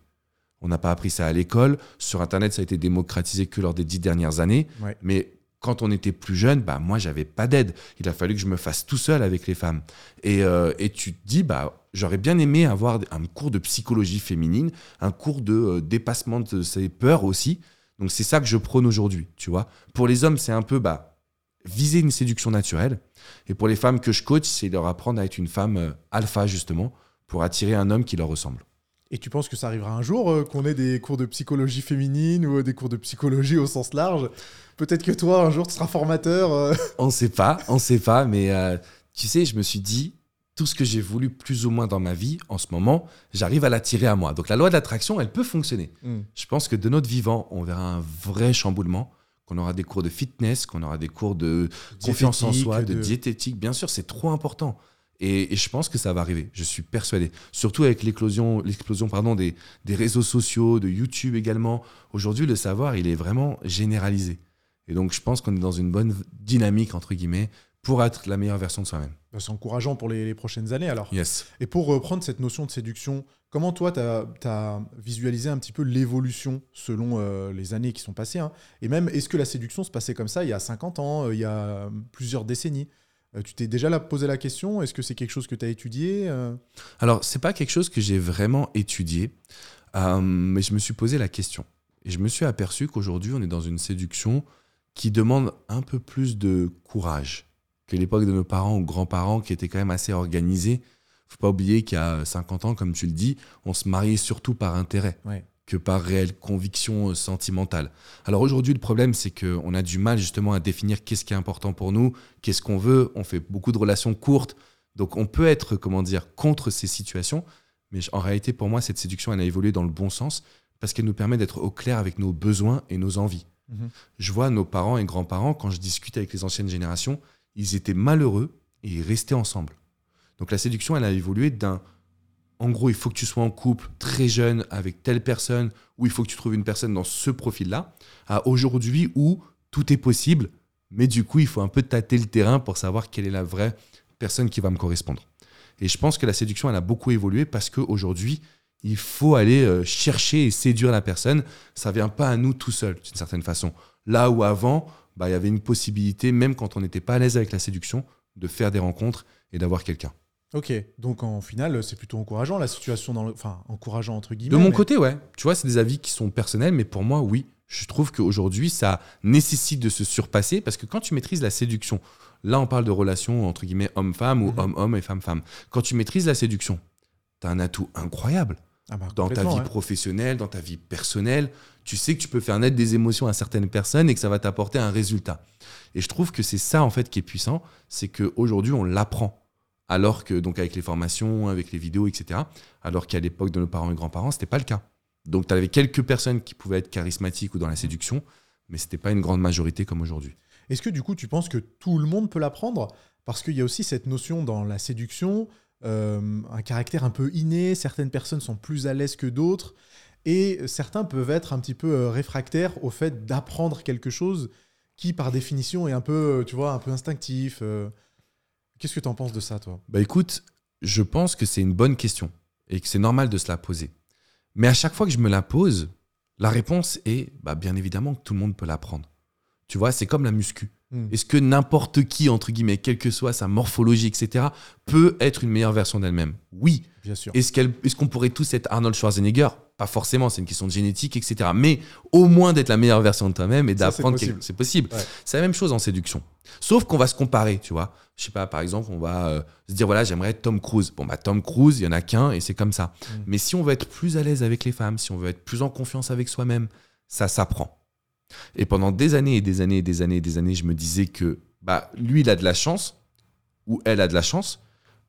On n'a pas appris ça à l'école. Sur Internet, ça a été démocratisé que lors des dix dernières années. Ouais. Mais quand on était plus jeune, bah, moi, j'avais pas d'aide. Il a fallu que je me fasse tout seul avec les femmes. Et, euh, et tu te dis, bah, j'aurais bien aimé avoir un cours de psychologie féminine, un cours de euh, dépassement de ses peurs aussi. Donc c'est ça que je prône aujourd'hui, tu vois. Pour les hommes, c'est un peu bah, viser une séduction naturelle. Et pour les femmes que je coach, c'est leur apprendre à être une femme euh, alpha, justement, pour attirer un homme qui leur ressemble. Et tu penses que ça arrivera un jour euh, qu'on ait des cours de psychologie féminine ou euh, des cours de psychologie au sens large? Peut-être que toi, un jour, tu seras formateur. euh. On sait pas, on sait pas, mais euh, tu sais, je me suis dit, tout ce que j'ai voulu plus ou moins dans ma vie, en ce moment, j'arrive à l'attirer à moi. Donc la loi de l'attraction, elle peut fonctionner. Je pense que de notre vivant, on verra un vrai chamboulement, qu'on aura des cours de fitness, qu'on aura des cours de confiance en soi, de, de- diététique. Bien sûr, c'est trop important. Et, et je pense que ça va arriver. Je suis persuadé. Surtout avec l'éclosion, l'explosion pardon, des, des réseaux sociaux, de YouTube également. Aujourd'hui, le savoir, il est vraiment généralisé. Et donc, je pense qu'on est dans une bonne dynamique, entre guillemets, pour être la meilleure version de soi-même. Bah, c'est encourageant pour les, les prochaines années alors. Yes. Et pour reprendre cette notion de séduction, comment toi, tu as, visualisé un petit peu l'évolution selon euh, les années qui sont passées hein? Et même, est-ce que la séduction se passait comme ça il y a 50 ans, euh, il y a plusieurs décennies? Tu t'es déjà là posé la question Est-ce que c'est quelque chose que tu as étudié Alors, c'est pas quelque chose que j'ai vraiment étudié, mais je me suis posé la question. Et je me suis aperçu qu'aujourd'hui, on est dans une séduction qui demande un peu plus de courage que l'époque de nos parents ou grands-parents qui étaient quand même assez organisés. Faut pas oublier qu'il y a 50 ans, comme tu le dis, on se mariait surtout par intérêt que par réelle conviction euh, sentimentale. Alors aujourd'hui, le problème, c'est qu'on a du mal justement à définir qu'est-ce qui est important pour nous, qu'est-ce qu'on veut. On fait beaucoup de relations courtes. Donc on peut être, comment dire, contre ces situations. Mais en réalité, pour moi, cette séduction, elle a évolué dans le bon sens parce qu'elle nous permet d'être au clair avec nos besoins et nos envies. Mhm. Je vois nos parents et grands-parents, quand je discute avec les anciennes générations, ils étaient malheureux et ils restaient ensemble. Donc la séduction, elle a évolué d'un en gros, il faut que tu sois en couple très jeune avec telle personne, ou il faut que tu trouves une personne dans ce profil-là, à aujourd'hui où tout est possible, mais du coup, il faut un peu tâter le terrain pour savoir quelle est la vraie personne qui va me correspondre. Et je pense que la séduction, elle a beaucoup évolué parce qu'aujourd'hui, il faut aller euh, chercher et séduire la personne. Ça vient pas à nous tout seul, d'une certaine façon. Là où avant, bah, il y avait une possibilité, même quand on n'était pas à l'aise avec la séduction, de faire des rencontres et d'avoir quelqu'un. Ok, donc en final, c'est plutôt encourageant la situation dans le. Enfin, encourageant entre guillemets. De mon côté, ouais. Tu vois, c'est des avis qui sont personnels, mais pour moi, oui. Je trouve qu'aujourd'hui, ça nécessite de se surpasser parce que quand tu maîtrises la séduction, là, on parle de relations entre guillemets homme-femme ou mhm. homme-homme et femme-femme. Quand tu maîtrises la séduction, tu as un atout incroyable. Ah bah, dans ta vie professionnelle, dans ta vie personnelle, tu sais que tu peux faire naître des émotions à certaines personnes et que ça va t'apporter un résultat. Et je trouve que c'est ça en fait qui est puissant, c'est qu'aujourd'hui on l'apprend. Alors que, donc avec les formations, avec les vidéos, etc., alors qu'à l'époque de nos parents et grands-parents, c'était pas le cas. Donc tu avais quelques personnes qui pouvaient être charismatiques ou dans la séduction, mais c'était pas une grande majorité comme aujourd'hui. Est-ce que du coup tu penses que tout le monde peut l'apprendre? Parce qu'il y a aussi cette notion dans la séduction, euh, un caractère un peu inné, certaines personnes sont plus à l'aise que d'autres, et certains peuvent être un petit peu euh, réfractaires au fait d'apprendre quelque chose qui, par définition, est un peu, euh, tu vois, un peu instinctif. Qu'est-ce que tu en penses de ça, toi? Bah écoute, je pense que c'est une bonne question et que c'est normal de se la poser. Mais à chaque fois que je me la pose, la réponse est bah, bien évidemment que tout le monde peut l'apprendre. Tu vois, c'est comme la muscu. Hmm. Est-ce que n'importe qui, entre guillemets, quelle que soit sa morphologie, etc., peut être une meilleure version d'elle-même? Oui. Bien sûr. Est-ce qu'on pourrait tous être Arnold Schwarzenegger? Pas forcément, c'est une question de génétique, etc. Mais au moins d'être la meilleure version de toi-même et d'apprendre que c'est possible. C'est la même chose en séduction. Sauf qu'on va se comparer, tu vois. Je sais pas, par exemple, on va euh, se dire, voilà, j'aimerais être Tom Cruise. Bon, bah, Tom Cruise, il y en a qu'un et c'est comme ça. Hmm. Mais si on veut être plus à l'aise avec les femmes, si on veut être plus en confiance avec soi-même, ça s'apprend. Et pendant des années et des années et des années et des années, je me disais que bah, lui, il a de la chance, ou elle a de la chance.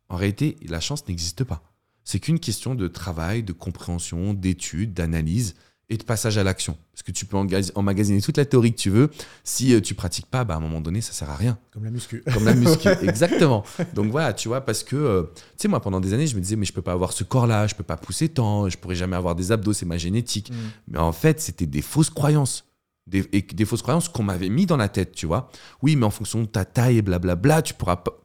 En réalité, la chance n'existe pas. C'est qu'une question de travail, de compréhension, d'étude, d'analyse et de passage à l'action. Parce que tu peux emmagasiner toute la théorie que tu veux. Si euh, tu pratiques pas, bah, à un moment donné, ça sert à rien. Comme la muscu. Comme la muscu, exactement. Donc voilà, tu vois, parce que, euh, tu sais, moi, pendant des années, je me disais, mais je peux pas avoir ce corps-là, je peux pas pousser tant, je pourrais jamais avoir des abdos, c'est ma génétique. Mm. Mais en fait, c'était des fausses croyances des, des fausses croyances qu'on m'avait mis dans la tête, tu vois. Oui, mais en fonction de ta taille et blablabla, tu pourras pas.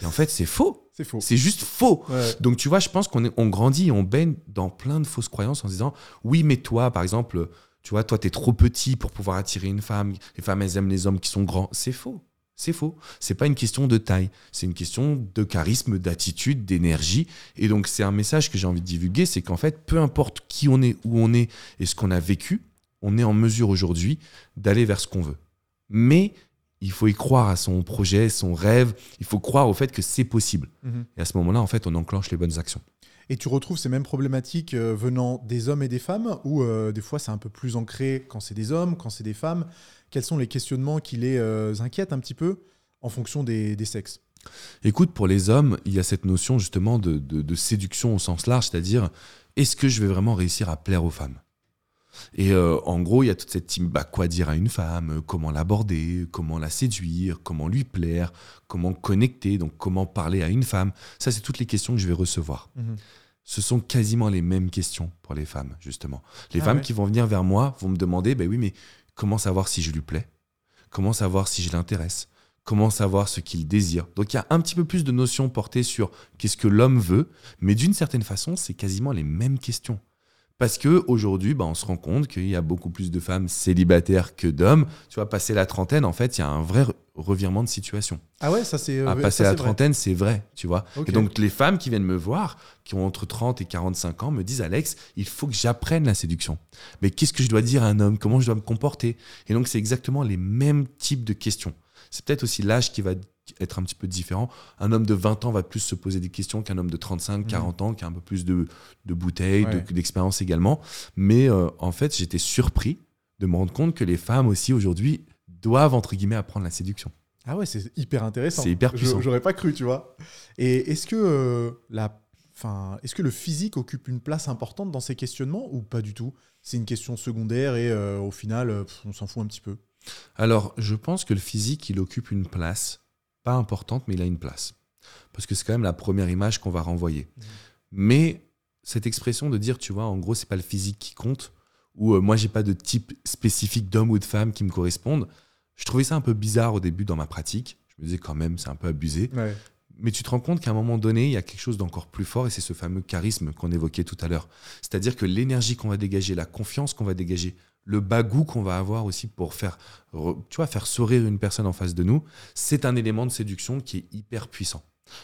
Et en fait, c'est faux. C'est faux. C'est juste faux. Donc, tu vois, je pense qu'on on grandit et on baigne dans plein de fausses croyances en se disant oui, mais toi, par exemple, tu vois, toi, tu es trop petit pour pouvoir attirer une femme. Les femmes, elles aiment les hommes qui sont grands. C'est faux. C'est faux. C'est pas une question de taille. C'est une question de charisme, d'attitude, d'énergie. Et donc, c'est un message que j'ai envie de divulguer c'est qu'en fait, peu importe qui on est, où on est et ce qu'on a vécu, on est en mesure aujourd'hui d'aller vers ce qu'on veut. Mais il faut y croire à son projet, son rêve. Il faut croire au fait que c'est possible. Mhm. Et à ce moment-là, en fait, on enclenche les bonnes actions. Et tu retrouves ces mêmes problématiques euh, venant des hommes et des femmes, ou euh, des fois c'est un peu plus ancré quand c'est des hommes, quand c'est des femmes? Quels sont les questionnements qui les euh, inquiètent un petit peu en fonction des, sexes? Écoute, pour les hommes, il y a cette notion justement de séduction au sens large, c'est-à-dire est-ce que je vais vraiment réussir à plaire aux femmes? Et euh, en gros, il y a toute cette team, bah, quoi dire à une femme, comment l'aborder, comment la séduire, comment lui plaire, comment connecter, donc comment parler à une femme. Ça, c'est toutes les questions que je vais recevoir. Mhm. Ce sont quasiment les mêmes questions pour les femmes, justement. Les ah femmes qui vont venir vers moi vont me demander, bah oui, mais comment savoir si je lui plais? Comment savoir si je l'intéresse, comment savoir ce qu'il désire? Donc il y a un petit peu plus de notions portées sur qu'est-ce que l'homme veut, mais d'une certaine façon, c'est quasiment les mêmes questions. Parce que aujourd'hui, bah, on se rend compte qu'il y a beaucoup plus de femmes célibataires que d'hommes. Tu vois, passer la trentaine, en fait, il y a un vrai re- revirement de situation. Ah ouais, ça c'est. À euh, passer ça, la trentaine, c'est vrai, tu vois. Et donc, les femmes qui viennent me voir, qui ont entre 30 et 45 ans, me disent Alex, il faut que j'apprenne la séduction. Mais qu'est-ce que je dois dire à un homme? Comment je dois me comporter? Et donc, c'est exactement les mêmes types de questions. C'est peut-être aussi l'âge qui va être un petit peu différent. Un homme de 20 ans va plus se poser des questions qu'un homme de 35, 40 ans, qui a un peu plus de, de bouteilles, Ouais. d'expérience également. Mais euh, en fait, j'étais surpris de me rendre compte que les femmes aussi aujourd'hui doivent, entre guillemets, apprendre la séduction. Ah ouais, c'est hyper intéressant. C'est hyper puissant. J'aurais pas cru, tu vois. Et est-ce que euh, la, est-ce que le physique occupe une place importante dans ces questionnements ou pas du tout? C'est une question secondaire et euh, au final, pff, on s'en fout un petit peu. Alors, je pense que le physique, il occupe une place, pas importante, mais il a une place. Parce que c'est quand même la première image qu'on va renvoyer. Mhm. Mais cette expression de dire, tu vois, en gros, c'est pas le physique qui compte, ou euh, moi, j'ai pas de type spécifique d'homme ou de femme qui me correspondent, je trouvais ça un peu bizarre au début dans ma pratique. Je me disais quand même, c'est un peu abusé. Ouais. Mais tu te rends compte qu'à un moment donné, il y a quelque chose d'encore plus fort et c'est ce fameux charisme qu'on évoquait tout à l'heure. C'est-à-dire que l'énergie qu'on va dégager, la confiance qu'on va dégager, le bagou qu'on va avoir aussi pour faire, re- tu vois, faire sourire une personne en face de nous, c'est un élément de séduction qui est hyper puissant.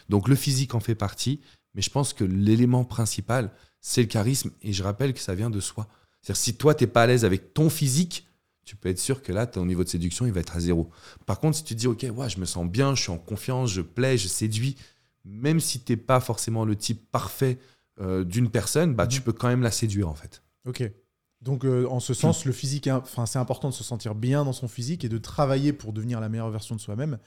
Donc le physique en fait partie, mais je pense que l'élément principal, c'est le charisme et je rappelle que ça vient de soi. C'est-à-dire si toi, t'es pas à l'aise avec ton physique, tu peux être sûr que là, ton niveau de séduction, il va être à zéro. Par contre, si tu te dis, OK, ouais, je me sens bien, je suis en confiance, je plais, je séduis, même si tu n'es pas forcément le type parfait euh, d'une personne, bah, Mhm. tu peux quand même la séduire, en fait. Ok. Donc euh, en ce sens, le physique, un- enfin, c'est important de se sentir bien dans son physique et de travailler pour devenir la meilleure version de soi-même,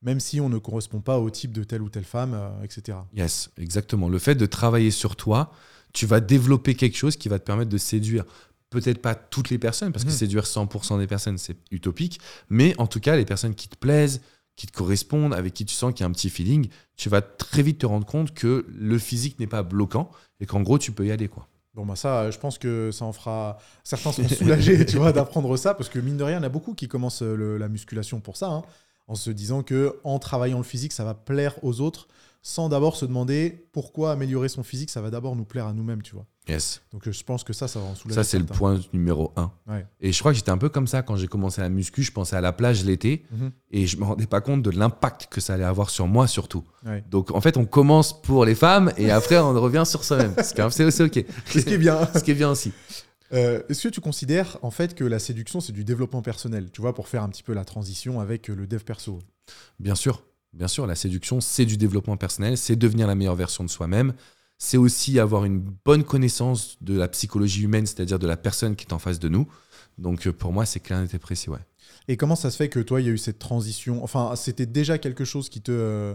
même si on ne correspond pas au type de telle ou telle femme, euh, etc. Yes, exactement. Le fait de travailler sur toi, tu vas développer quelque chose qui va te permettre de séduire. Peut-être pas toutes les personnes, parce que Mhm. séduire 100% des personnes, c'est utopique, mais en tout cas, les personnes qui te plaisent, qui te correspondent, avec qui tu sens qu'il y a un petit feeling, tu vas très vite te rendre compte que le physique n'est pas bloquant et qu'en gros, tu peux y aller. quoi. Bon, bah ça, je pense que ça en fera. Certains seront soulagés, tu vois, d'apprendre ça, parce que mine de rien, il y en a beaucoup qui commencent euh, le- la musculation pour ça, hein, en se disant que en travaillant le physique, ça va plaire aux autres, sans d'abord se demander pourquoi améliorer son physique, ça va d'abord nous plaire à nous-mêmes, tu vois. Yes. Donc euh, je pense que ça, ça va en soulager. Ça, c'est le point numéro un. Ouais. Et je crois que j'étais un peu comme ça quand j'ai commencé la muscu. Je pensais à la plage l'été Mhm. et je me rendais pas compte de l'impact que ça allait avoir sur moi surtout. Ouais. Donc en fait, on commence pour les femmes et après on revient sur soi-même. C'est aussi ok. Ce qui est bien. Ce qui est bien aussi. Euh, Est-ce que tu considères en fait que la séduction, c'est du développement personnel, tu vois, pour faire un petit peu la transition avec euh, le dev perso? Bien sûr, bien sûr, la séduction, c'est du développement personnel, c'est devenir la meilleure version de soi-même. C'est aussi avoir une bonne connaissance de la psychologie humaine, c'est-à-dire de la personne qui est en face de nous. Donc euh, pour moi, c'est clair et précis, ouais. Et comment ça se fait que toi, il y a eu cette transition? Enfin, c'était déjà quelque chose qui te euh,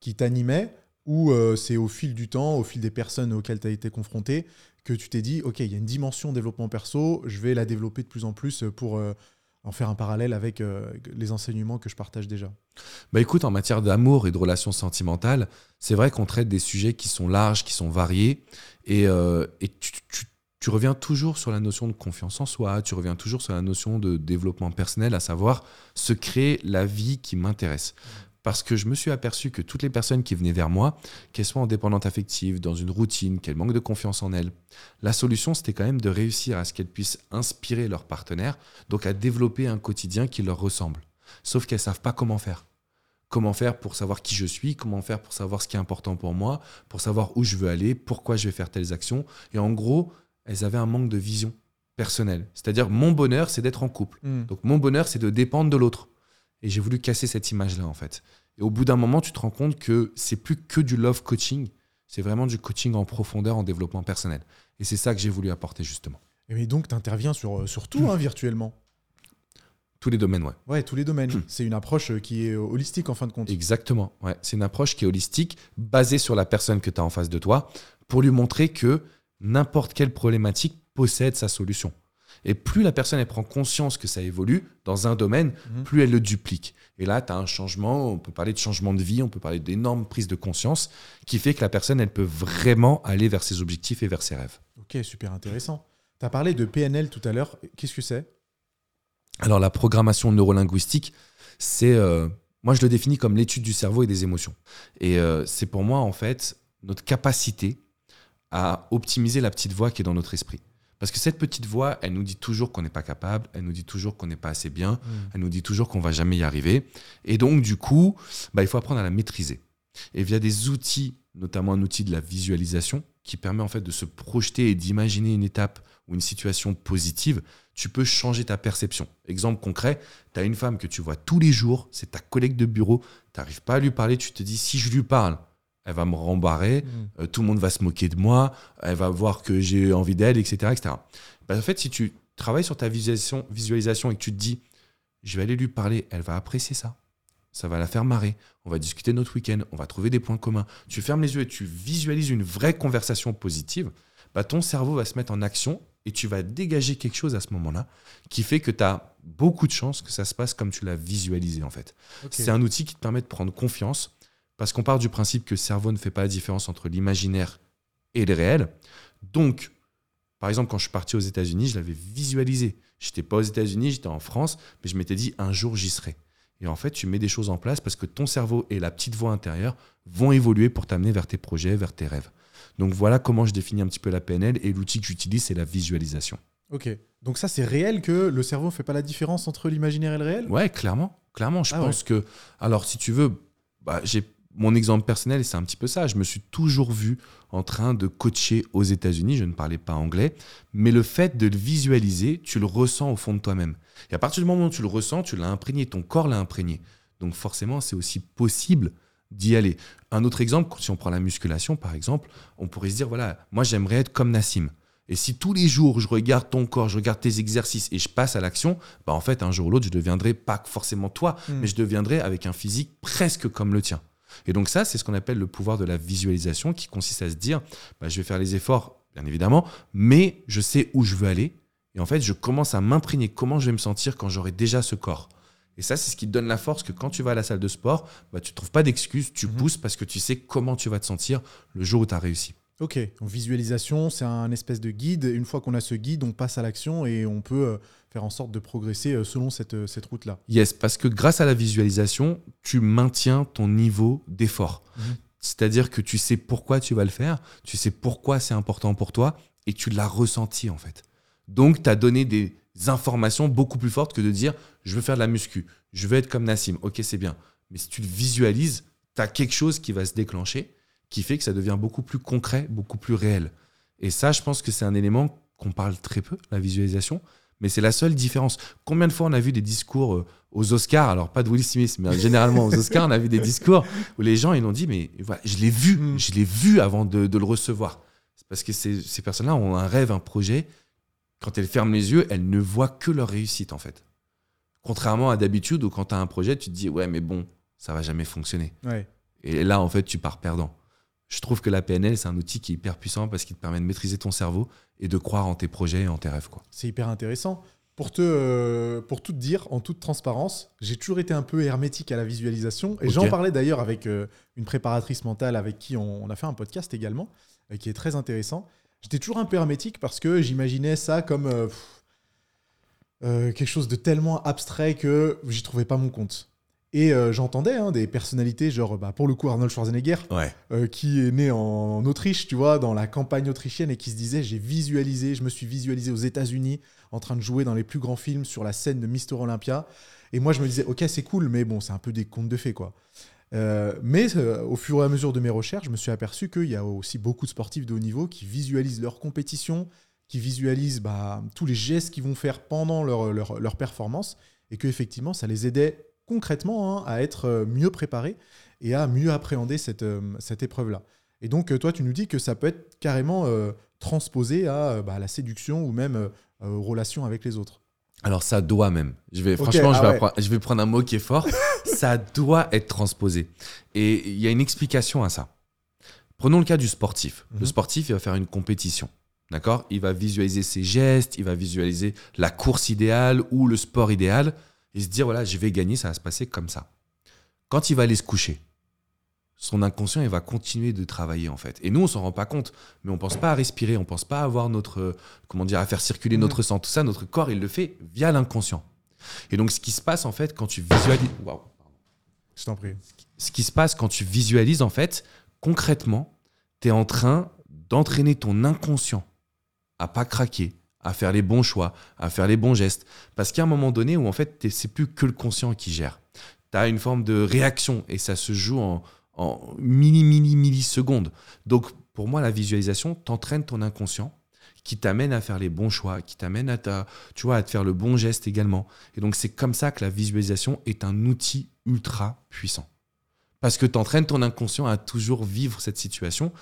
qui t'animait ou euh, c'est au fil du temps, au fil des personnes auxquelles tu as été confronté, que tu t'es dit, OK, il y a une dimension développement perso, je vais la développer de plus en plus pour en faire un parallèle avec euh, les enseignements que je partage déjà Bah écoute, en matière d'amour et de relations sentimentales, c'est vrai qu'on traite des sujets qui sont larges, qui sont variés, et, euh, et tu, tu- tu reviens toujours sur la notion de confiance en soi, tu reviens toujours sur la notion de développement personnel, à savoir se créer la vie qui m'intéresse. Parce que je me suis aperçu que toutes les personnes qui venaient vers moi, qu'elles soient en dépendante affective, dans une routine, qu'elles manquent de confiance en elles, la solution c'était quand même de réussir à ce qu'elles puissent inspirer leur partenaire, donc à développer un quotidien qui leur ressemble. Sauf qu'elles savent pas comment faire comment faire pour savoir qui je suis, comment faire pour savoir ce qui est important pour moi, pour savoir où je veux aller, pourquoi je vais faire telles actions. Et en gros, elles avaient un manque de vision personnelle. C'est-à-dire, mon bonheur, c'est d'être en couple. Donc, mon bonheur, c'est de dépendre de l'autre. Et j'ai voulu casser cette image-là, en fait. Et au bout d'un moment, tu te rends compte que c'est plus que du love coaching, c'est vraiment du coaching en profondeur, en développement personnel. Et c'est ça que j'ai voulu apporter, justement. Et mais donc, tu interviens sur, euh, sur tout hein, virtuellement. Tous les domaines, ouais. Ouais, tous les domaines. C'est une approche euh, qui est holistique en fin de compte. Exactement. Ouais. C'est une approche qui est holistique, basée sur la personne que tu as en face de toi, pour lui montrer que n'importe quelle problématique possède sa solution. Et plus la personne elle prend conscience que ça évolue dans un domaine, Mhm. plus elle le duplique. Et là, tu as un changement, on peut parler de changement de vie, on peut parler d'énormes prises de conscience, qui fait que la personne, elle peut vraiment aller vers ses objectifs et vers ses rêves. Ok, super intéressant. Tu as parlé de PNL tout à l'heure. Qu'est-ce que c'est? Alors la programmation neurolinguistique, c'est, euh, moi je le définis comme l'étude du cerveau et des émotions. Et euh, c'est pour moi en fait notre capacité à optimiser la petite voix qui est dans notre esprit. Parce que cette petite voix, elle nous dit toujours qu'on n'est pas capable, elle nous dit toujours qu'on n'est pas assez bien, elle nous dit toujours qu'on va jamais y arriver. Et donc du coup, bah, il faut apprendre à la maîtriser. Et via des outils, notamment un outil de la visualisation, qui permet en fait de se projeter et d'imaginer une étape ou une situation positive, tu peux changer ta perception. Exemple concret, tu as une femme que tu vois tous les jours, c'est ta collègue de bureau, tu n'arrives pas à lui parler, tu te dis si je lui parle, elle va me rembarrer, Mm. euh, tout le monde va se moquer de moi, elle va voir que j'ai envie d'elle, etc. etc. Bah, en fait, si tu travailles sur ta visualisation, visualisation et que tu te dis je vais aller lui parler, elle va apprécier ça. Ça va la faire marrer. On va discuter notre week-end. On va trouver des points communs. Tu fermes les yeux et tu visualises une vraie conversation positive. Bah, ton cerveau va se mettre en action et tu vas dégager quelque chose à ce moment-là qui fait que tu as beaucoup de chances que ça se passe comme tu l'as visualisé en fait. C'est un outil qui te permet de prendre confiance parce qu'on part du principe que le cerveau ne fait pas la différence entre l'imaginaire et le réel. Donc, par exemple, quand je suis parti aux États-Unis, je l'avais visualisé. J'étais pas aux États-Unis, j'étais en France, mais je m'étais dit un jour j'y serai. Et en fait, tu mets des choses en place parce que ton cerveau et la petite voix intérieure vont évoluer pour t'amener vers tes projets, vers tes rêves. Donc voilà comment je définis un petit peu la PNL et l'outil que j'utilise, c'est la visualisation. Ok. Donc ça, c'est réel que le cerveau fait pas la différence entre l'imaginaire et le réel? Ouais, clairement. Clairement, je Ah pense que. Alors, si tu veux, bah, j'ai mon exemple personnel, c'est un petit peu ça. Je me suis toujours vu en train de coacher aux États-Unis. Je ne parlais pas anglais. Mais le fait de le visualiser, tu le ressens au fond de toi-même. Et à partir du moment où tu le ressens, tu l'as imprégné, ton corps l'a imprégné. Donc, forcément, c'est aussi possible d'y aller. Un autre exemple, si on prend la musculation, par exemple, on pourrait se dire voilà, moi, j'aimerais être comme Nassim. Et si tous les jours, je regarde ton corps, je regarde tes exercices et je passe à l'action, bah en fait, un jour ou l'autre, je deviendrai pas forcément toi, Hmm. mais je deviendrai avec un physique presque comme le tien. Et donc ça, c'est ce qu'on appelle le pouvoir de la visualisation, qui consiste à se dire, bah, je vais faire les efforts, bien évidemment, mais je sais où je veux aller. Et en fait, je commence à m'imprégner comment je vais me sentir quand j'aurai déjà ce corps. Et ça, c'est ce qui te donne la force que quand tu vas à la salle de sport, bah, tu ne trouves pas d'excuses, tu Mhm. pousses parce que tu sais comment tu vas te sentir le jour où tu as réussi. Ok. Donc, visualisation, c'est un espèce de guide. Une fois qu'on a ce guide, on passe à l'action et on peut euh, faire en sorte de progresser euh, selon cette, euh, cette route-là. Yes, parce que grâce à la visualisation, tu maintiens ton niveau d'effort. Mhm. C'est-à-dire que tu sais pourquoi tu vas le faire, tu sais pourquoi c'est important pour toi et tu l'as ressenti en fait. Donc, tu as donné des informations beaucoup plus fortes que de dire je veux faire de la muscu, je veux être comme Nassim. Ok, c'est bien. Mais si tu le visualises, tu as quelque chose qui va se déclencher qui fait que ça devient beaucoup plus concret, beaucoup plus réel. Et ça, je pense que c'est un élément qu'on parle très peu, la visualisation, mais c'est la seule différence. Combien de fois on a vu des discours euh, aux Oscars, alors pas de Will Smith, mais généralement aux Oscars, on a vu des discours où les gens ils ont dit mais voilà, je l'ai vu, Mm. je l'ai vu avant de, de le recevoir. C'est parce que ces, ces personnes-là ont un rêve, un projet. Quand elles ferment les yeux, elles ne voient que leur réussite en fait. Contrairement à d'habitude où quand tu as un projet, tu te dis ouais mais bon, ça va jamais fonctionner. Ouais. Et là, en fait, tu pars perdant. Je trouve que la PNL, c'est un outil qui est hyper puissant parce qu'il te permet de maîtriser ton cerveau et de croire en tes projets et en tes rêves. Quoi. C'est hyper intéressant. Pour te, euh, pour tout te dire, en toute transparence, j'ai toujours été un peu hermétique à la visualisation. Et j'en parlais d'ailleurs avec euh, une préparatrice mentale avec qui on, on a fait un podcast également, euh, qui est très intéressant. J'étais toujours un peu hermétique parce que j'imaginais ça comme pff, quelque chose de tellement abstrait que j'y trouvais pas mon compte. Et euh, j'entendais hein, des personnalités, genre bah, pour le coup Arnold Schwarzenegger, Ouais. euh, qui est né en Autriche, tu vois, dans la campagne autrichienne, et qui se disait j'ai visualisé, je me suis visualisé aux États-Unis en train de jouer dans les plus grands films sur la scène de Mister Olympia. Et moi, je me disais ok, c'est cool, mais bon, c'est un peu des contes de fées, quoi. Euh, mais au fur et à mesure de mes recherches, je me suis aperçu qu'il y a aussi beaucoup de sportifs de haut niveau qui visualisent leur compétition, qui visualisent bah, tous les gestes qu'ils vont faire pendant leur, leur, leur performance, et que effectivement, ça les aidait concrètement hein, à être euh, mieux préparés et à mieux appréhender cette, euh, cette épreuve-là. Et donc, euh, toi, tu nous dis que ça peut être carrément euh, transposé à bah, la séduction ou même euh, aux relations avec les autres. Alors ça doit même. Je vais, franchement, je, ah vais ouais. apprendre- je vais prendre un mot qui est fort. ça doit être transposé. Et il y a une explication à ça. Prenons le cas du sportif. Mhm. Le sportif, il va faire une compétition. D'accord? Il va visualiser ses gestes, il va visualiser la course idéale ou le sport idéal et se dire voilà, je vais gagner, ça va se passer comme ça. Quand il va aller se coucher, son inconscient, il va continuer de travailler en fait. Et nous, on s'en rend pas compte, mais on pense pas à respirer, on pense pas à avoir notre, euh, comment dire, à faire circuler Mhm. notre sang, tout ça. Notre corps, il le fait via l'inconscient. Et donc, ce qui se passe en fait quand tu visualises. Waouh. Je t'en prie. Ce qui se passe quand tu visualises, en fait, concrètement, tu es en train d'entraîner ton inconscient à pas craquer, à faire les bons choix, à faire les bons gestes. Parce qu'il y a un moment donné où, en fait, c'est plus que le conscient qui gère. Tu as une forme de réaction et ça se joue en, en milli, milli, millisecondes. Donc, pour moi, la visualisation t'entraîne ton inconscient qui t'amène à faire les bons choix, qui t'amène à, ta, tu vois, à te faire le bon geste également. Et donc, c'est comme ça que la visualisation est un outil ultra puissant. Parce que tu entraînes ton inconscient à toujours vivre cette situation.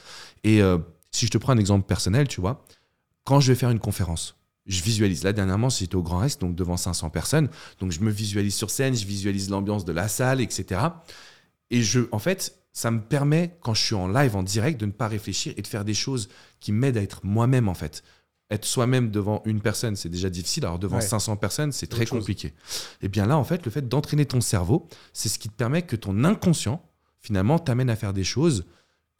Et euh, si je te prends un exemple personnel, tu vois, quand je vais faire une conférence, je visualise. Là, dernièrement, j'étais au Grand Rex, donc devant 500 personnes. Donc, je me visualise sur scène, je visualise l'ambiance de la salle, etc. Et je, en fait, ça me permet, quand je suis en live, en direct, de ne pas réfléchir et de faire des choses qui m'aident à être moi-même, en fait. Être soi-même devant une personne, c'est déjà difficile. Alors, devant Ouais. 500 personnes, c'est très Autre chose. compliqué. Et bien là, en fait, le fait d'entraîner ton cerveau, c'est ce qui te permet que ton inconscient, finalement, t'amène à faire des choses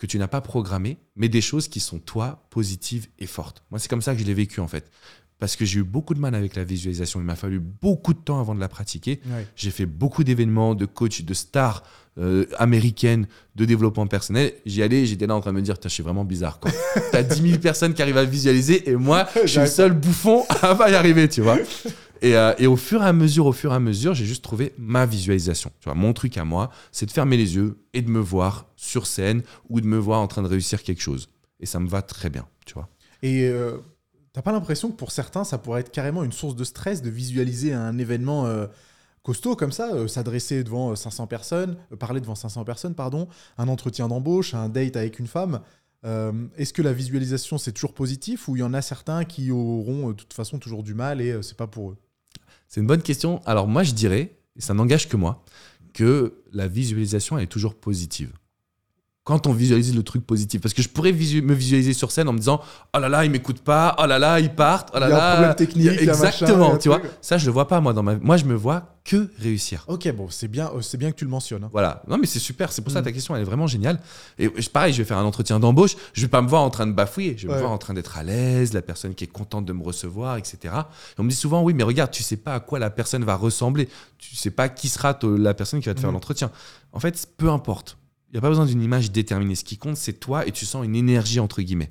que tu n'as pas programmées, mais des choses qui sont, toi, positives et fortes. Moi, c'est comme ça que je l'ai vécu, en fait. Parce que j'ai eu beaucoup de mal avec la visualisation. Il m'a fallu beaucoup de temps avant de la pratiquer. J'ai fait beaucoup d'événements, de coachs, de stars euh, américaines, de développement personnel. J'y allais, j'étais là en train de me dire, je suis vraiment bizarre. quoi. T'as 10 000 personnes qui arrivent à visualiser et moi, je suis le seul bouffon à pas y arriver, tu vois. Et, euh, et au fur et à mesure, au fur et à mesure, j'ai juste trouvé ma visualisation. Tu vois, mon truc à moi, c'est de fermer les yeux et de me voir sur scène ou de me voir en train de réussir quelque chose. Et ça me va très bien, tu vois. Et euh, t'as pas l'impression que pour certains, ça pourrait être carrément une source de stress de visualiser un événement euh, costaud comme ça, euh, s'adresser devant euh, 500 personnes, parler devant 500 personnes, pardon, un entretien d'embauche, un date avec une femme. Est-ce que la visualisation c'est toujours positif ou il y en a certains qui auront de toute façon toujours du mal et c'est pas pour eux? C'est une bonne question. Alors moi, je dirais, et ça n'engage que moi, que la visualisation, elle est toujours positive. Quand on visualise le truc positif. Parce que je pourrais visu- me visualiser sur scène en me disant Oh là là, ils m'écoutent pas, oh là là, ils partent, oh là Il y a un là. problème technique, machin, Exactement, tu vois. Ça, je le vois pas, moi, dans ma Moi, je me vois que réussir. Ok, bon, c'est bien, euh, c'est bien que tu le mentionnes. hein. Voilà. Non, mais c'est super. C'est pour ça Mm. ta question, elle est vraiment géniale. Et je- pareil, je vais faire un entretien d'embauche. Je vais pas me voir en train de bafouiller. Je vais Ouais. me voir en train d'être à l'aise, la personne qui est contente de me recevoir, etc. Et on me dit souvent, oui, mais regarde, tu sais pas à quoi la personne va ressembler. Tu sais pas qui sera la personne qui va te faire Mm. l'entretien. En fait, peu importe. Il n'y a pas besoin d'une image déterminée. Ce qui compte, c'est toi et tu sens une énergie, entre guillemets.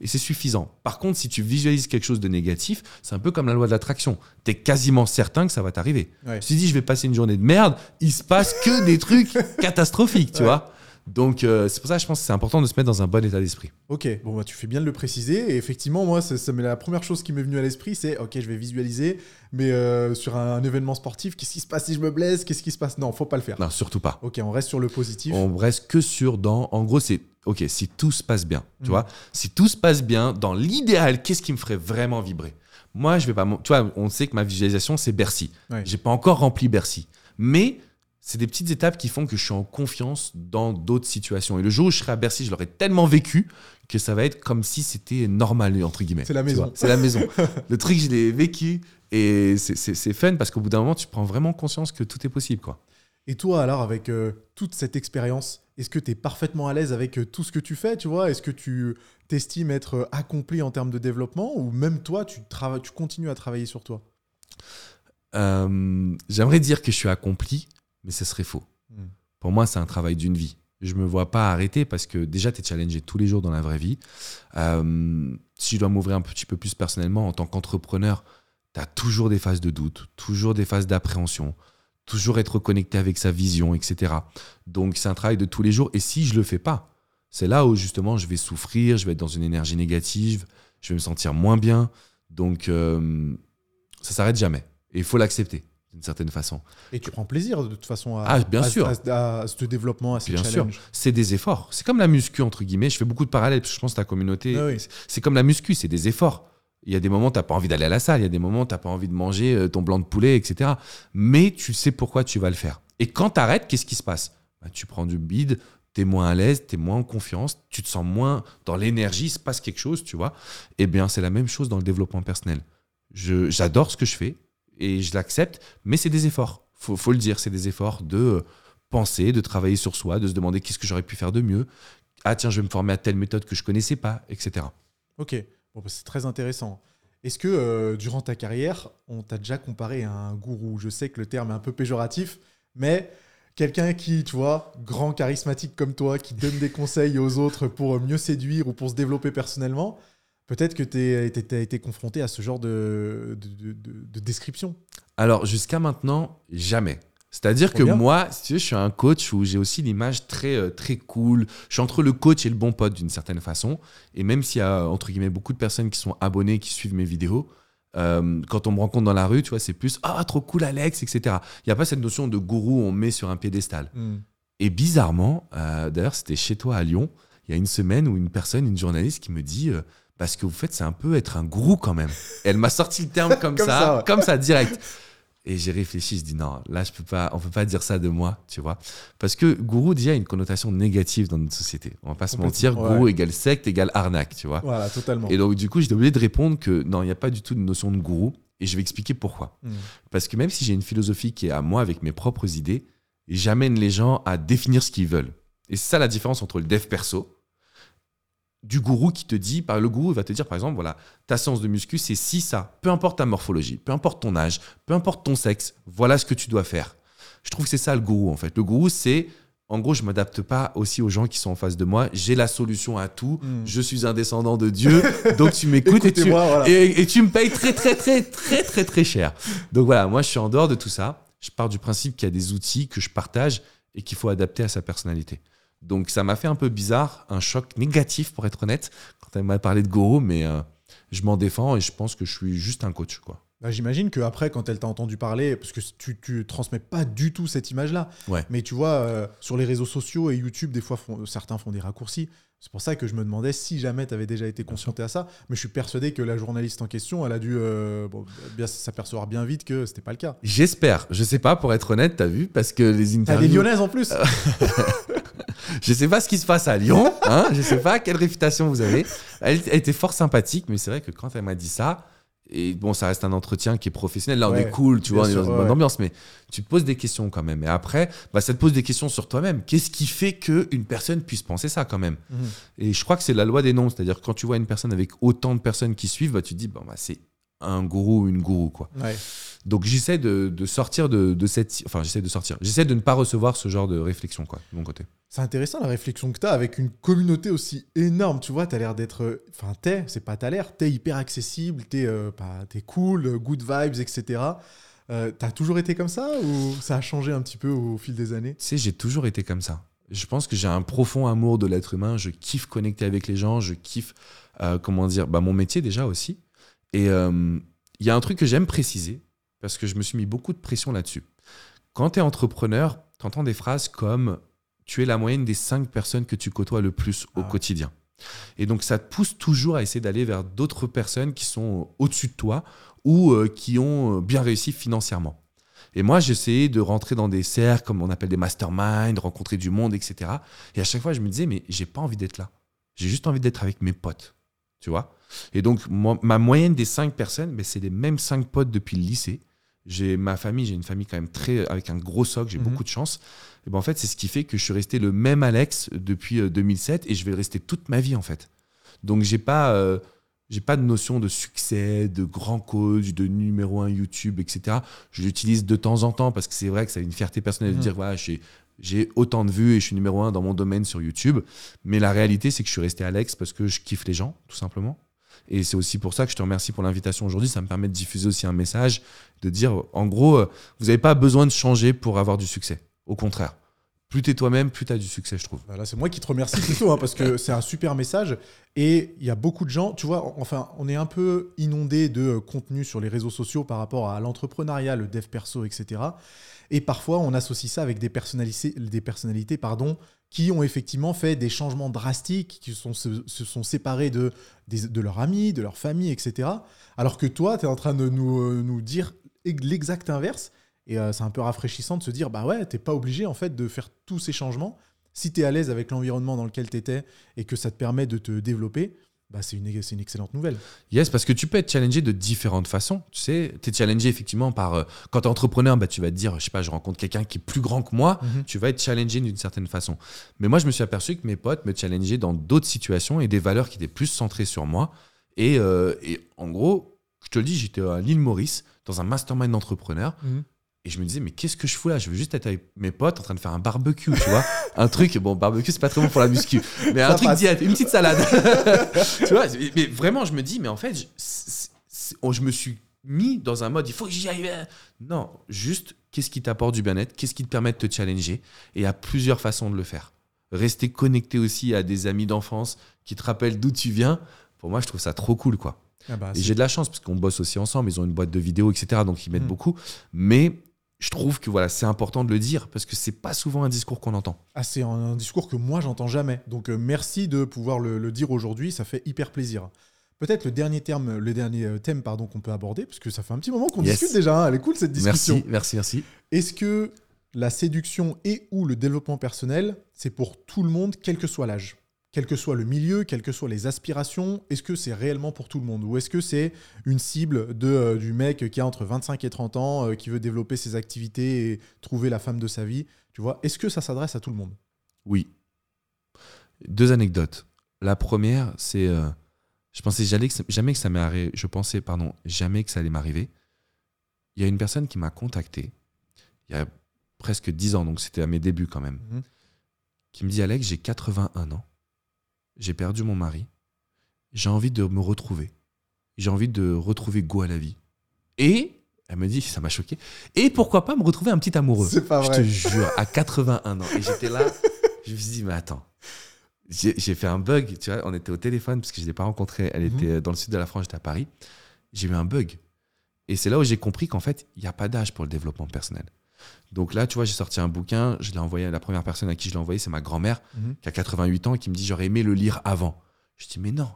Et c'est suffisant. Par contre, si tu visualises quelque chose de négatif, c'est un peu comme la loi de l'attraction. Tu es quasiment certain que ça va t'arriver. Ouais. Tu dis, je vais passer une journée de merde, il se passe que des trucs catastrophiques, tu Ouais. vois. Donc, euh, c'est pour ça que je pense que c'est important de se mettre dans un bon état d'esprit. Ok, bon bah tu fais bien de le préciser. Et effectivement, moi, ça, la première chose qui m'est venue à l'esprit, c'est ok, je vais visualiser, mais euh, sur un, un événement sportif, qu'est-ce qui se passe si je me blesse? Qu'est-ce qui se passe? Non, faut pas le faire. Non, surtout pas. Ok, on reste sur le positif. On reste que sur dans. En gros, c'est OK, si tout se passe bien, tu Mhm. vois. Si tout se passe bien, dans l'idéal, qu'est-ce qui me ferait vraiment vibrer? Moi, je vais pas. Tu vois, on sait que ma visualisation, c'est Bercy. Ouais. J'ai pas encore rempli Bercy. Mais c'est des petites étapes qui font que je suis en confiance dans d'autres situations. Et le jour où je serai à Bercy, je l'aurai tellement vécu que ça va être comme si c'était normal, entre guillemets. C'est la maison. C'est la maison. le truc, je l'ai vécu. Et c'est- fun parce qu'au bout d'un moment, tu prends vraiment conscience que tout est possible. quoi. Et toi, alors, avec euh, toute cette expérience, est-ce que tu es parfaitement à l'aise avec euh, tout ce que tu fais, tu vois? Est-ce que tu t'estimes être euh, accompli en termes de développement ou même toi, tu, tu continues à travailler sur toi? Euh, J'aimerais dire que je suis accompli, mais ce serait faux. Hmm. Pour moi, c'est un travail d'une vie. Je me vois pas arrêter parce que déjà, tu es challengé tous les jours dans la vraie vie. Euh, si je dois m'ouvrir un petit peu plus personnellement, en tant qu'entrepreneur, tu as toujours des phases de doute, toujours des phases d'appréhension, toujours être connecté avec sa vision, etc. Donc, c'est un travail de tous les jours. Et si je le fais pas, c'est là où justement je vais souffrir, je vais être dans une énergie négative, je vais me sentir moins bien. Donc, euh, ça s'arrête jamais. Et il faut l'accepter d'une certaine façon. Et tu prends plaisir de toute façon à, Ah, bien à- sûr. à, à ce développement, à ces Bien sûr. C'est des efforts. C'est comme la muscu, entre guillemets. Je fais beaucoup de parallèles, parce que je pense que ta communauté, Ah oui. c'est comme la muscu, c'est des efforts. Il y a des moments où tu n'as pas envie d'aller à la salle, il y a des moments où tu n'as pas envie de manger euh, ton blanc de poulet, etc. Mais tu sais pourquoi tu vas le faire. Et quand tu arrêtes, qu'est-ce qui se passe? Bah, Tu prends du bide, tu es moins à l'aise, tu es moins en confiance, tu te sens moins dans l'énergie, il se passe quelque chose, tu vois. Eh bien, c'est la même chose dans le développement personnel. J'adore ce que je fais et je l'accepte, mais c'est des efforts. Faut, faut le dire, c'est des efforts de euh, penser, de travailler sur soi, de se demander qu'est-ce que j'aurais pu faire de mieux. Ah tiens, je vais me former à telle méthode que je connaissais pas, etc. Ok, bah, c'est très intéressant. Est-ce que euh, durant ta carrière, on t'a déjà comparé à un gourou? Je sais que le terme est un peu péjoratif, mais quelqu'un qui, tu vois, grand charismatique comme toi, qui donne des conseils aux autres pour mieux séduire ou pour se développer personnellement, peut-être que tu as été confronté à ce genre de, de, de description. Alors, jusqu'à maintenant, jamais. C'est-à-dire que moi, si tu veux, je suis un coach où j'ai aussi l'image très, euh, très cool. Je suis entre le coach et le bon pote d'une certaine façon. Et même s'il y a, entre guillemets, beaucoup de personnes qui sont abonnées, qui suivent mes vidéos, euh, quand on me rencontre dans la rue, tu vois, c'est plus Ah, trop cool, Alex, etc. Il n'y a pas cette notion de gourou, on met sur un piédestal. Hmm. Et bizarrement, euh, d'ailleurs, c'était chez toi à Lyon, il y a une semaine où une personne, une journaliste qui me dit Parce que vous faites, c'est un peu être un gourou quand même. elle m'a sorti le terme comme, ça, comme ça, direct. Et j'ai réfléchi, je dis non, là, je peux pas, on peut pas dire ça de moi, tu vois. Parce que gourou, déjà, a une connotation négative dans notre société. On va pas se mentir, gourou égale secte égale arnaque, tu vois. Voilà, totalement. Et donc, du coup, j'étais obligé de répondre que non, il n'y a pas du tout de notion de gourou. Et je vais expliquer pourquoi. Hmm. Parce que même si j'ai une philosophie qui est à moi avec mes propres idées, j'amène les gens à définir ce qu'ils veulent. Et c'est ça la différence entre le dev perso, du gourou qui te dit, par le gourou va te dire par exemple, voilà, ta séance de muscu, c'est si ça, peu importe ta morphologie, peu importe ton âge, peu importe ton sexe, voilà ce que tu dois faire. Je trouve que c'est ça le gourou en fait. Le gourou, c'est, en gros, je m'adapte pas aussi aux gens qui sont en face de moi. J'ai la solution à tout. Hmm. Je suis un descendant de Dieu, donc tu m'écoutes et, tu, et, tu me payes très très très très très très cher. Donc voilà, moi je suis en dehors de tout ça. Je pars du principe qu'il y a des outils que je partage et qu'il faut adapter à sa personnalité. Donc ça m'a fait un peu bizarre, un choc négatif pour être honnête, quand elle m'a parlé de Goro, mais euh, je m'en défends et je pense que je suis juste un coach. quoi. Bah, J'imagine qu'après, quand elle t'a entendu parler, parce que tu, tu transmets pas du tout cette image-là, mais tu vois, euh, sur les réseaux sociaux et YouTube, des fois, certains font des raccourcis. C'est pour ça que je me demandais si jamais tu avais déjà été conscienté à ça. Mais je suis persuadé que la journaliste en question, elle a dû euh, bien s'apercevoir bien vite que c'était pas le cas. J'espère. Je sais pas, pour être honnête, tu as vu, parce que les interviews. T'as des lyonnaises en plus Je sais pas ce qui se passe à Lyon. Hein je sais pas quelle réputation vous avez. Elle, était fort sympathique, mais c'est vrai que quand elle m'a dit ça, et bon, ça reste un entretien qui est professionnel. Là, on est cool, tu vois, on est dans une bonne ambiance, mais tu te poses des questions quand même. Et après, bah, ça te pose des questions sur toi-même. Qu'est-ce qui fait qu'une personne puisse penser ça quand même? Mhm. Et je crois que c'est la loi des noms. C'est-à-dire quand tu vois une personne avec autant de personnes qui suivent, bah, tu te dis, bon, bah, c'est un gourou ou une gourou, quoi. Donc j'essaie de, sortir de, cette... Enfin, j'essaie de sortir. J'essaie de ne pas recevoir ce genre de réflexion, quoi, de mon côté. C'est intéressant la réflexion que tu as avec une communauté aussi énorme. Tu vois, tu as l'air d'être. Enfin, t'es, c'est pas t'as l'air, t'es hyper accessible, t'es euh, es cool, good vibes, etc. Euh, t'as toujours été comme ça ou ça a changé un petit peu au fil des années? Tu sais, j'ai toujours été comme ça. Je pense que j'ai un profond amour de l'être humain. Je kiffe connecter avec les gens. Je kiffe, euh, comment dire, bah, mon métier déjà aussi. Et il y a un truc que j'aime préciser parce que je me suis mis beaucoup de pression là-dessus. Quand tu es entrepreneur, tu entends des phrases comme tu es la moyenne des cinq personnes que tu côtoies le plus au ah quotidien. Et donc, ça te pousse toujours à essayer d'aller vers d'autres personnes qui sont au-dessus de toi ou euh, qui ont euh, bien réussi financièrement. Et moi, j'essayais de rentrer dans des cercles, comme on appelle des masterminds, rencontrer du monde, etc. Et à chaque fois, je me disais, mais j'ai pas envie d'être là. J'ai juste envie d'être avec mes potes. Tu vois Et donc, ma moyenne des cinq personnes, mais c'est les mêmes cinq potes depuis le lycée. J'ai ma famille, j'ai une famille quand même très avec un gros socle, j'ai mhm. beaucoup de chance. Et ben en fait, c'est ce qui fait que je suis resté le même Alex depuis 2007 euh, et je vais le rester toute ma vie en fait. Donc j'ai pas euh, j'ai pas de notion de succès, de grand coach, de numéro un YouTube, etc. Je l'utilise de temps en temps parce que c'est vrai que ça a une fierté personnelle de mhm. dire voilà, j'ai autant de vues et je suis numéro un dans mon domaine sur YouTube. Mais la réalité, c'est que je suis resté Alex parce que je kiffe les gens, tout simplement. Et c'est aussi pour ça que je te remercie pour l'invitation aujourd'hui. Ça me permet de diffuser aussi un message, de dire, en gros, euh, vous n'avez pas besoin de changer pour avoir du succès. Au contraire. Plus tu es toi-même, plus tu as du succès, je trouve. Là, c'est moi qui te remercie plutôt, hein, parce que c'est un super message. Et il y a beaucoup de gens, tu vois, enfin, on est un peu inondé de contenu sur les réseaux sociaux par rapport à l'entrepreneuriat, le dev perso, etc. Et parfois, on associe ça avec des personnalités, des personnalités pardon, qui ont effectivement fait des changements drastiques, qui sont, se, sont séparés de, de leurs amis, de leur famille, etc. Alors que toi, tu es en train de nous, euh, nous dire l'exact inverse. Et euh, c'est un peu rafraîchissant de se dire, bah ouais, t'es pas obligé en fait de faire tous ces changements. Si tu es à l'aise avec l'environnement dans lequel tu étais et que ça te permet de te développer, bah, c'est une, une, excellente nouvelle. Yes, parce que tu peux être challengé de différentes façons. Tu sais, tu es challengé effectivement par. Euh, quand tu es entrepreneur, bah, tu vas te dire, je sais pas, je rencontre quelqu'un qui est plus grand que moi, mhm. tu vas être challengé d'une certaine façon. Mais moi, je me suis aperçu que mes potes me challengeaient dans d'autres situations et des valeurs qui étaient plus centrées sur moi. Et, euh, et en gros, Je te le dis, j'étais à l'île Maurice, dans un mastermind d'entrepreneurs. Mhm. Et je me disais, mais qu'est-ce que je fous là? Je veux juste être avec mes potes en train de faire un barbecue, tu vois? Un truc, bon, barbecue, c'est pas très bon pour la muscu, mais un truc diète, une petite salade. tu vois, mais- vraiment, je me dis, mais en fait, je, c'est- c'est- oh, je me suis mis dans un mode, il faut que j'y aille. Non, juste, qu'est-ce qui t'apporte du bien-être? Qu'est-ce qui te permet de te challenger? Et il y a plusieurs façons de le faire. Rester connecté aussi à des amis d'enfance qui te rappellent d'où tu viens. Pour moi, je trouve ça trop cool, quoi. Ah bah, Et j'ai de la chance parce qu'on bosse aussi ensemble. Ils ont une boîte de vidéos, etc. Donc ils m'aident Mm. beaucoup. Mais je trouve que voilà, c'est important de le dire parce que c'est pas souvent un discours qu'on entend. Ah, c'est un, discours que moi, j'entends jamais. Donc, euh, merci de pouvoir le, le dire aujourd'hui. Ça fait hyper plaisir. Peut-être le dernier terme, le dernier euh, thème, pardon, qu'on peut aborder, parce que ça fait un petit moment qu'on Yes. discute déjà. hein. Elle est cool cette discussion. Merci, merci, merci. Est-ce que la séduction et ou le développement personnel, c'est pour tout le monde, quel que soit l'âge? Quel que soit le milieu, quelles que soient les aspirations, est-ce que c'est réellement pour tout le monde? Ou est-ce que c'est une cible de, euh, du mec qui a entre 25 et 30 ans, euh, qui veut développer ses activités et trouver la femme de sa vie? Tu vois, est-ce que ça s'adresse à tout le monde? Oui. Deux anecdotes. La première, c'est, euh, je pensais jamais que ça, jamais que ça m'est arrivé. Je pensais, pardon, jamais que ça allait m'arriver. Il y a une personne qui m'a contacté il y a presque 10 ans, donc c'était à mes débuts quand même. Mhm. qui me dit Alex, j'ai 81 ans, j'ai perdu mon mari, j'ai envie de me retrouver, j'ai envie de retrouver goût à la vie. Et, elle me dit, ça m'a choqué, et pourquoi pas me retrouver un petit amoureux? C'est pas Je vrai. te jure, à 81 ans. Et j'étais là, je me suis dit, mais attends. J'ai j'ai fait un bug, tu vois, on était au téléphone parce que je ne l'ai pas rencontrée, elle Mhm. était dans le sud de la France, j'étais à Paris. J'ai eu un bug. Et c'est là où j'ai compris qu'en fait, il n'y a pas d'âge pour le développement personnel. Donc là, tu vois, j'ai sorti un bouquin, je l'ai envoyé à la première personne à qui je l'ai envoyé, c'est ma grand-mère, Mhm. qui a 88 ans et qui me dit j'aurais aimé le lire avant. Je dis mais non.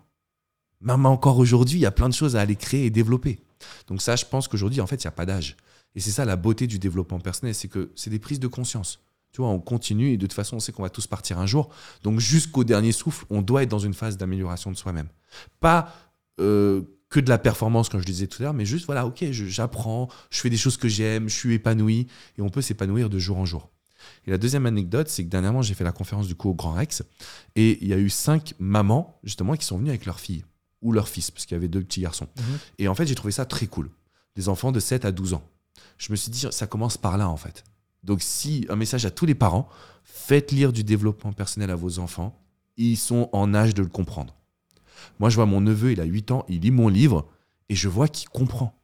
Même encore aujourd'hui, il y a plein de choses à aller créer et développer. Donc ça, je pense qu'aujourd'hui, en fait, il n'y a pas d'âge. Et c'est ça la beauté du développement personnel, c'est que c'est des prises de conscience. Tu vois, on continue et de toute façon, on sait qu'on va tous partir un jour. Donc jusqu'au dernier souffle, on doit être dans une phase d'amélioration de soi-même. Pas euh, que de la performance, comme je disais tout à l'heure, mais juste, voilà, ok, j'apprends, je fais des choses que j'aime, je suis épanoui, et on peut s'épanouir de jour en jour. Et la deuxième anecdote, c'est que dernièrement, j'ai fait la conférence du coup au Grand Rex, et il y a eu cinq mamans, justement, qui sont venues avec leur fille, ou leur fils, parce qu'il y avait deux petits garçons. Mhm. Et en fait, j'ai trouvé ça très cool. Des enfants de 7 à 12 ans. Je me suis dit, ça commence par là, en fait. Donc, si un message à tous les parents, faites lire du développement personnel à vos enfants. Ils sont en âge de le comprendre. Moi, je vois mon neveu, il a 8 ans, il lit mon livre et je vois qu'il comprend.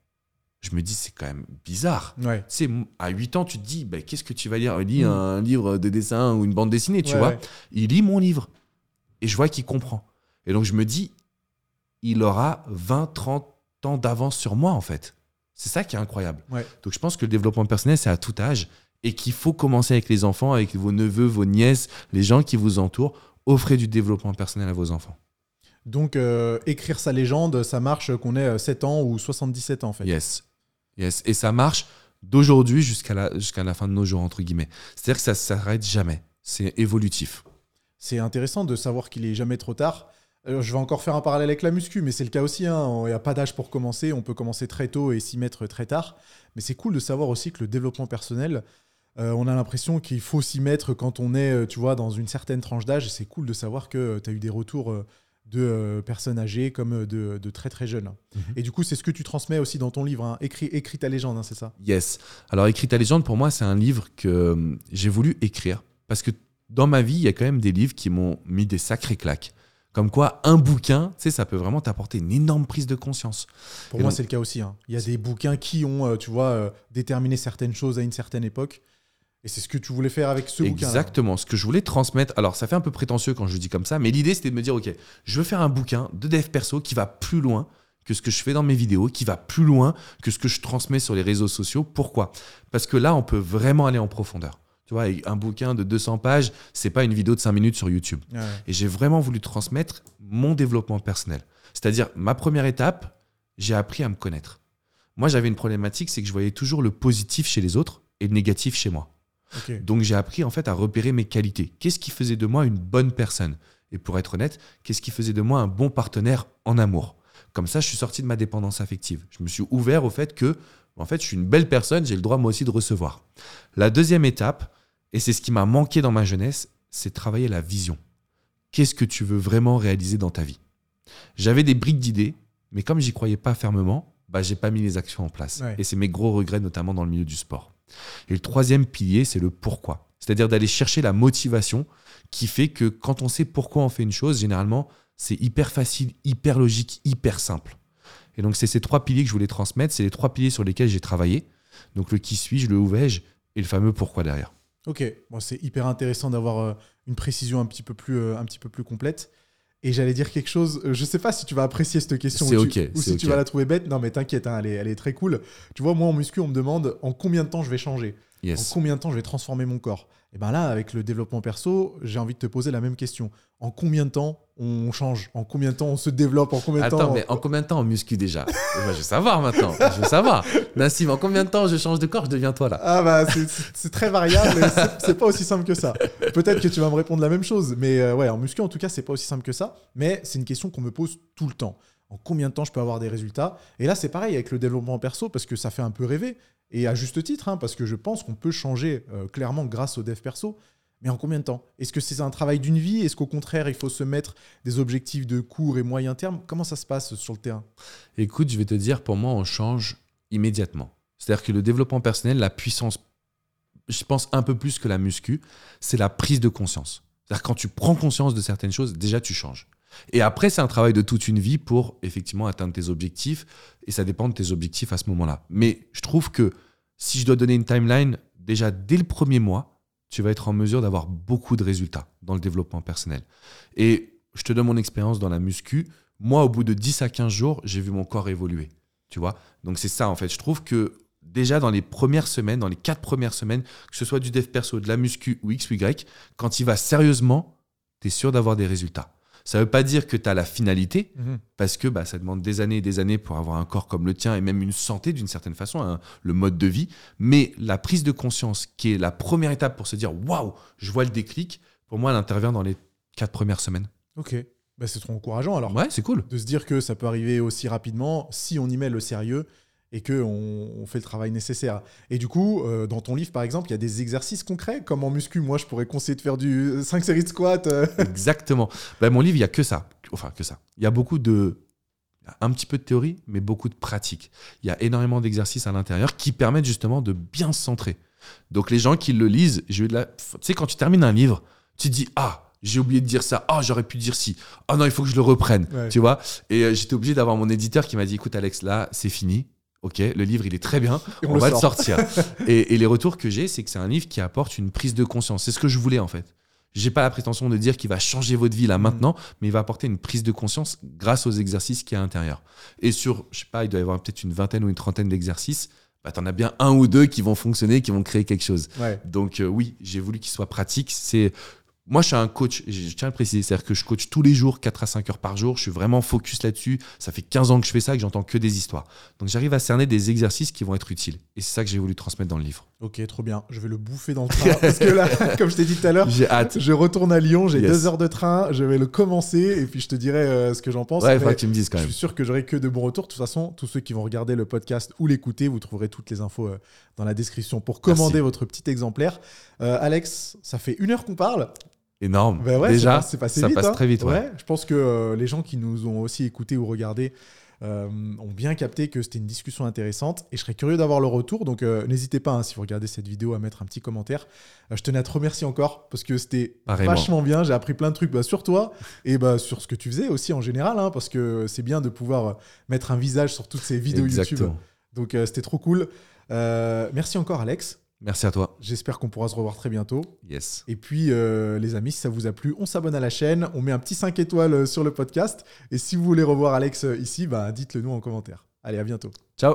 Je me dis, c'est quand même bizarre. Ouais. Tu sais, m- à 8 ans, tu te dis, ben, qu'est-ce que tu vas lire? Il lit Mm. un livre de dessin ou une bande dessinée, tu Ouais, vois. ouais. Il lit mon livre. Et je vois qu'il comprend. Et donc, je me dis, il aura 20, 30 ans d'avance sur moi, en fait. C'est ça qui est incroyable. Donc, je pense que le développement personnel, c'est à tout âge. Et qu'il faut commencer avec les enfants, avec vos neveux, vos nièces, les gens qui vous entourent. Offrez du développement personnel à vos enfants. Donc, euh, écrire sa légende, ça marche qu'on ait euh, 7 ans ou 77 ans, en fait. Yes. Yes. Et ça marche d'aujourd'hui jusqu'à la, jusqu'à la fin de nos jours, entre guillemets. C'est-à-dire que ça ne s'arrête jamais. C'est évolutif. C'est intéressant de savoir qu'il est jamais trop tard. Euh, je vais encore faire un parallèle avec la muscu, mais c'est le cas aussi. hein. Il n'y a pas d'âge pour commencer. On peut commencer très tôt et s'y mettre très tard. Mais c'est cool de savoir aussi que le développement personnel, euh, on a l'impression qu'il faut s'y mettre quand on est, euh, tu vois, dans une certaine tranche d'âge. C'est cool de savoir que tu as eu des retours euh, de euh, personnes âgées comme euh, de, de très très jeunes. Mhm. Et du coup, c'est ce que tu transmets aussi dans ton livre. hein. Écris, écris ta légende, hein, c'est ça? Yes. Alors, Écrit ta légende, pour moi, c'est un livre que euh, j'ai voulu écrire. Parce que dans ma vie, il y a quand même des livres qui m'ont mis des sacrées claques. Comme quoi, un bouquin, tu sais, ça peut vraiment t'apporter une énorme prise de conscience. Pour Et moi, c'est le cas aussi. hein. Il y a des bouquins qui ont, euh, tu vois, euh, déterminé certaines choses à une certaine époque. Et c'est ce que tu voulais faire avec ce bouquin. Exactement. Ce que je voulais transmettre. Alors, ça fait un peu prétentieux quand je le dis comme ça, mais l'idée, c'était de me dire ok, je veux faire un bouquin de dev perso qui va plus loin que ce que je fais dans mes vidéos, qui va plus loin que ce que je transmets sur les réseaux sociaux. Pourquoi? Parce que là, on peut vraiment aller en profondeur. Tu vois, un bouquin de 200 pages, c'est pas une vidéo de 5 minutes sur YouTube. Ouais. Et j'ai vraiment voulu transmettre mon développement personnel. C'est-à-dire, ma première étape, j'ai appris à me connaître. Moi, j'avais une problématique, c'est que je voyais toujours le positif chez les autres et le négatif chez moi. Donc j'ai appris en fait à repérer mes qualités. Qu'est-ce qui faisait de moi une bonne personne? Et pour être honnête, qu'est-ce qui faisait de moi un bon partenaire en amour? Comme ça, je suis sorti de ma dépendance affective. Je me suis ouvert au fait que, en fait, je suis une belle personne, j'ai le droit moi aussi de recevoir. La deuxième étape, et c'est ce qui m'a manqué dans ma jeunesse, c'est travailler la vision. Qu'est-ce que tu veux vraiment réaliser dans ta vie? J'avais des briques d'idées, mais comme j'y croyais pas fermement, bah, j'ai pas mis les actions en place. Ouais. Et c'est mes gros regrets, notamment dans le milieu du sport. Et le troisième pilier, c'est le pourquoi. C'est-à-dire d'aller chercher la motivation qui fait que quand on sait pourquoi on fait une chose, généralement, c'est hyper facile, hyper logique, hyper simple. Et donc, c'est ces trois piliers que je voulais transmettre. C'est les trois piliers sur lesquels j'ai travaillé. Donc, le qui suis-je, le où vais-je et le fameux pourquoi derrière. Ok, c'est hyper intéressant d'avoir euh, une précision un petit peu plus, euh, un petit peu plus complète. Et j'allais dire quelque chose, euh, je sais pas si tu vas apprécier cette question ou, tu- ok, ou si tu vas la trouver bête. Non, mais t'inquiète, hein, elle, est, elle est très cool. Tu vois, moi en muscu, on me demande en combien de temps je vais changer, en combien de temps je vais transformer mon corps? Et ben là, avec le développement perso, j'ai envie de te poser la même question. En combien de temps on change? En combien de temps on se développe? En combien de Attends, temps mais en combien de temps on muscu déjà? Moi, Je veux savoir maintenant. Je veux savoir. Nassim, en combien de temps je change de corps, je deviens toi là Ah bah c'est- très variable, et c'est- c'est pas aussi simple que ça. Peut-être que tu vas me répondre la même chose, mais euh, ouais, en muscu en tout cas c'est pas aussi simple que ça. Mais c'est une question qu'on me pose tout le temps. En combien de temps je peux avoir des résultats? Et là c'est pareil avec le développement perso parce que ça fait un peu rêver et à juste titre, hein, parce que je pense qu'on peut changer euh, clairement grâce au dev perso. Mais en combien de temps? Est-ce que c'est un travail d'une vie? Est-ce qu'au contraire il faut se mettre des objectifs de court et moyen terme? Comment ça se passe sur le terrain? Écoute, je vais te dire, pour moi, on change immédiatement. C'est-à-dire que le développement personnel, la puissance, je pense un peu plus que la muscu, c'est la prise de conscience. C'est-à-dire quand tu prends conscience de certaines choses, déjà tu changes. Et après, c'est un travail de toute une vie pour effectivement atteindre tes objectifs. Et ça dépend de tes objectifs à ce moment-là. Mais je trouve que si je dois donner une timeline, déjà dès le premier mois, tu vas être en mesure d'avoir beaucoup de résultats dans le développement personnel. Et je te donne mon expérience dans la muscu. Moi, au bout de 10 à 15 jours, j'ai vu mon corps évoluer. Tu vois? Donc c'est ça, en fait. Je trouve que déjà dans les premières semaines, dans les quatre premières semaines, que ce soit du dev perso, de la muscu ou X ou Y, quand il va sérieusement, tu es sûr d'avoir des résultats. Ça ne veut pas dire que tu as la finalité, parce que bah, ça demande des années et des années pour avoir un corps comme le tien et même une santé d'une certaine façon, hein, le mode de vie. Mais la prise de conscience, qui est la première étape pour se dire waouh, je vois le déclic, pour moi, elle intervient dans les quatre premières semaines. Ok, bah, c'est trop encourageant alors. Ouais, c'est cool. de se dire que ça peut arriver aussi rapidement si on y met le sérieux et que on, fait le travail nécessaire. Et du coup, euh, dans ton livre, par exemple, il y a des exercices concrets, comme en muscu. Moi, je pourrais conseiller de faire du 5 séries de squat. euh. Exactement. Ben, mon livre, il y a que ça. Enfin, que ça. Il y a beaucoup de. Un petit peu de théorie, mais beaucoup de pratique. Il y a énormément d'exercices à l'intérieur qui permettent justement de bien se centrer. Donc, les gens qui le lisent, j'ai eu de la. Tu sais, quand tu termines un livre, tu te dis Ah, j'ai oublié de dire ça. Ah, j'aurais pu dire ci. Ah non, il faut que je le reprenne. Ouais. Tu vois? Et euh, j'étais obligé d'avoir mon éditeur qui m'a dit Écoute, Alex, là, c'est fini. Ok, le livre, il est très bien. On, le va le sort. sortir. et, et les retours que j'ai, c'est que c'est un livre qui apporte une prise de conscience. C'est ce que je voulais en fait. J'ai pas la prétention de dire qu'il va changer votre vie là Mm. maintenant, mais il va apporter une prise de conscience grâce aux exercices qu'il y a à l'intérieur. Et sur, je sais pas, il doit y avoir peut-être une vingtaine ou une trentaine d'exercices. Bah, t'en as bien un ou deux qui vont fonctionner, qui vont créer quelque chose. Ouais. Donc euh, oui, j'ai voulu qu'il soit pratique. C'est moi, je suis un coach, je tiens à le préciser, c'est-à-dire que je coach tous les jours, 4 à 5 heures par jour. Je suis vraiment focus là-dessus. Ça fait 15 ans que je fais ça et que j'entends que des histoires. Donc j'arrive à cerner des exercices qui vont être utiles. Et c'est ça que j'ai voulu transmettre dans le livre. Ok, trop bien. Je vais le bouffer dans le train. parce que là, comme je t'ai dit tout à l'heure, J'ai hâte. je retourne à Lyon. J'ai Yes. deux heures de train. Je vais le commencer et puis je te dirai euh, ce que j'en pense. Ouais, il faudra que tu me dises quand Je même. suis sûr que j'aurai que de bons retours. De toute façon, tous ceux qui vont regarder le podcast ou l'écouter, vous trouverez toutes les infos euh, dans la description pour commander Merci. votre petit exemplaire. Euh, Alex, ça fait une heure qu'on parle. Énorme. Ben ouais, Déjà, c'est passé ça vite, passe hein. très vite. Ouais. je pense que euh, les gens qui nous ont aussi écoutés ou regardés euh, ont bien capté que c'était une discussion intéressante et je serais curieux d'avoir le retour. Donc euh, n'hésitez pas, hein, si vous regardez cette vidéo, à mettre un petit commentaire. Euh, je tenais à te remercier encore parce que c'était Pareillement. vachement bien. J'ai appris plein de trucs bah, sur toi et bah, sur ce que tu faisais aussi en général, hein, parce que c'est bien de pouvoir mettre un visage sur toutes ces vidéos YouTube. Exactement. Donc euh, c'était trop cool. Euh, merci encore, Alex. Merci à toi. J'espère qu'on pourra se revoir très bientôt. Yes. Et puis, euh, les amis, si ça vous a plu, on s'abonne à la chaîne, on met un petit 5 étoiles euh, sur le podcast. Et si vous voulez revoir Alex ici, bah, dites-le nous en commentaire. Allez, à bientôt. Ciao.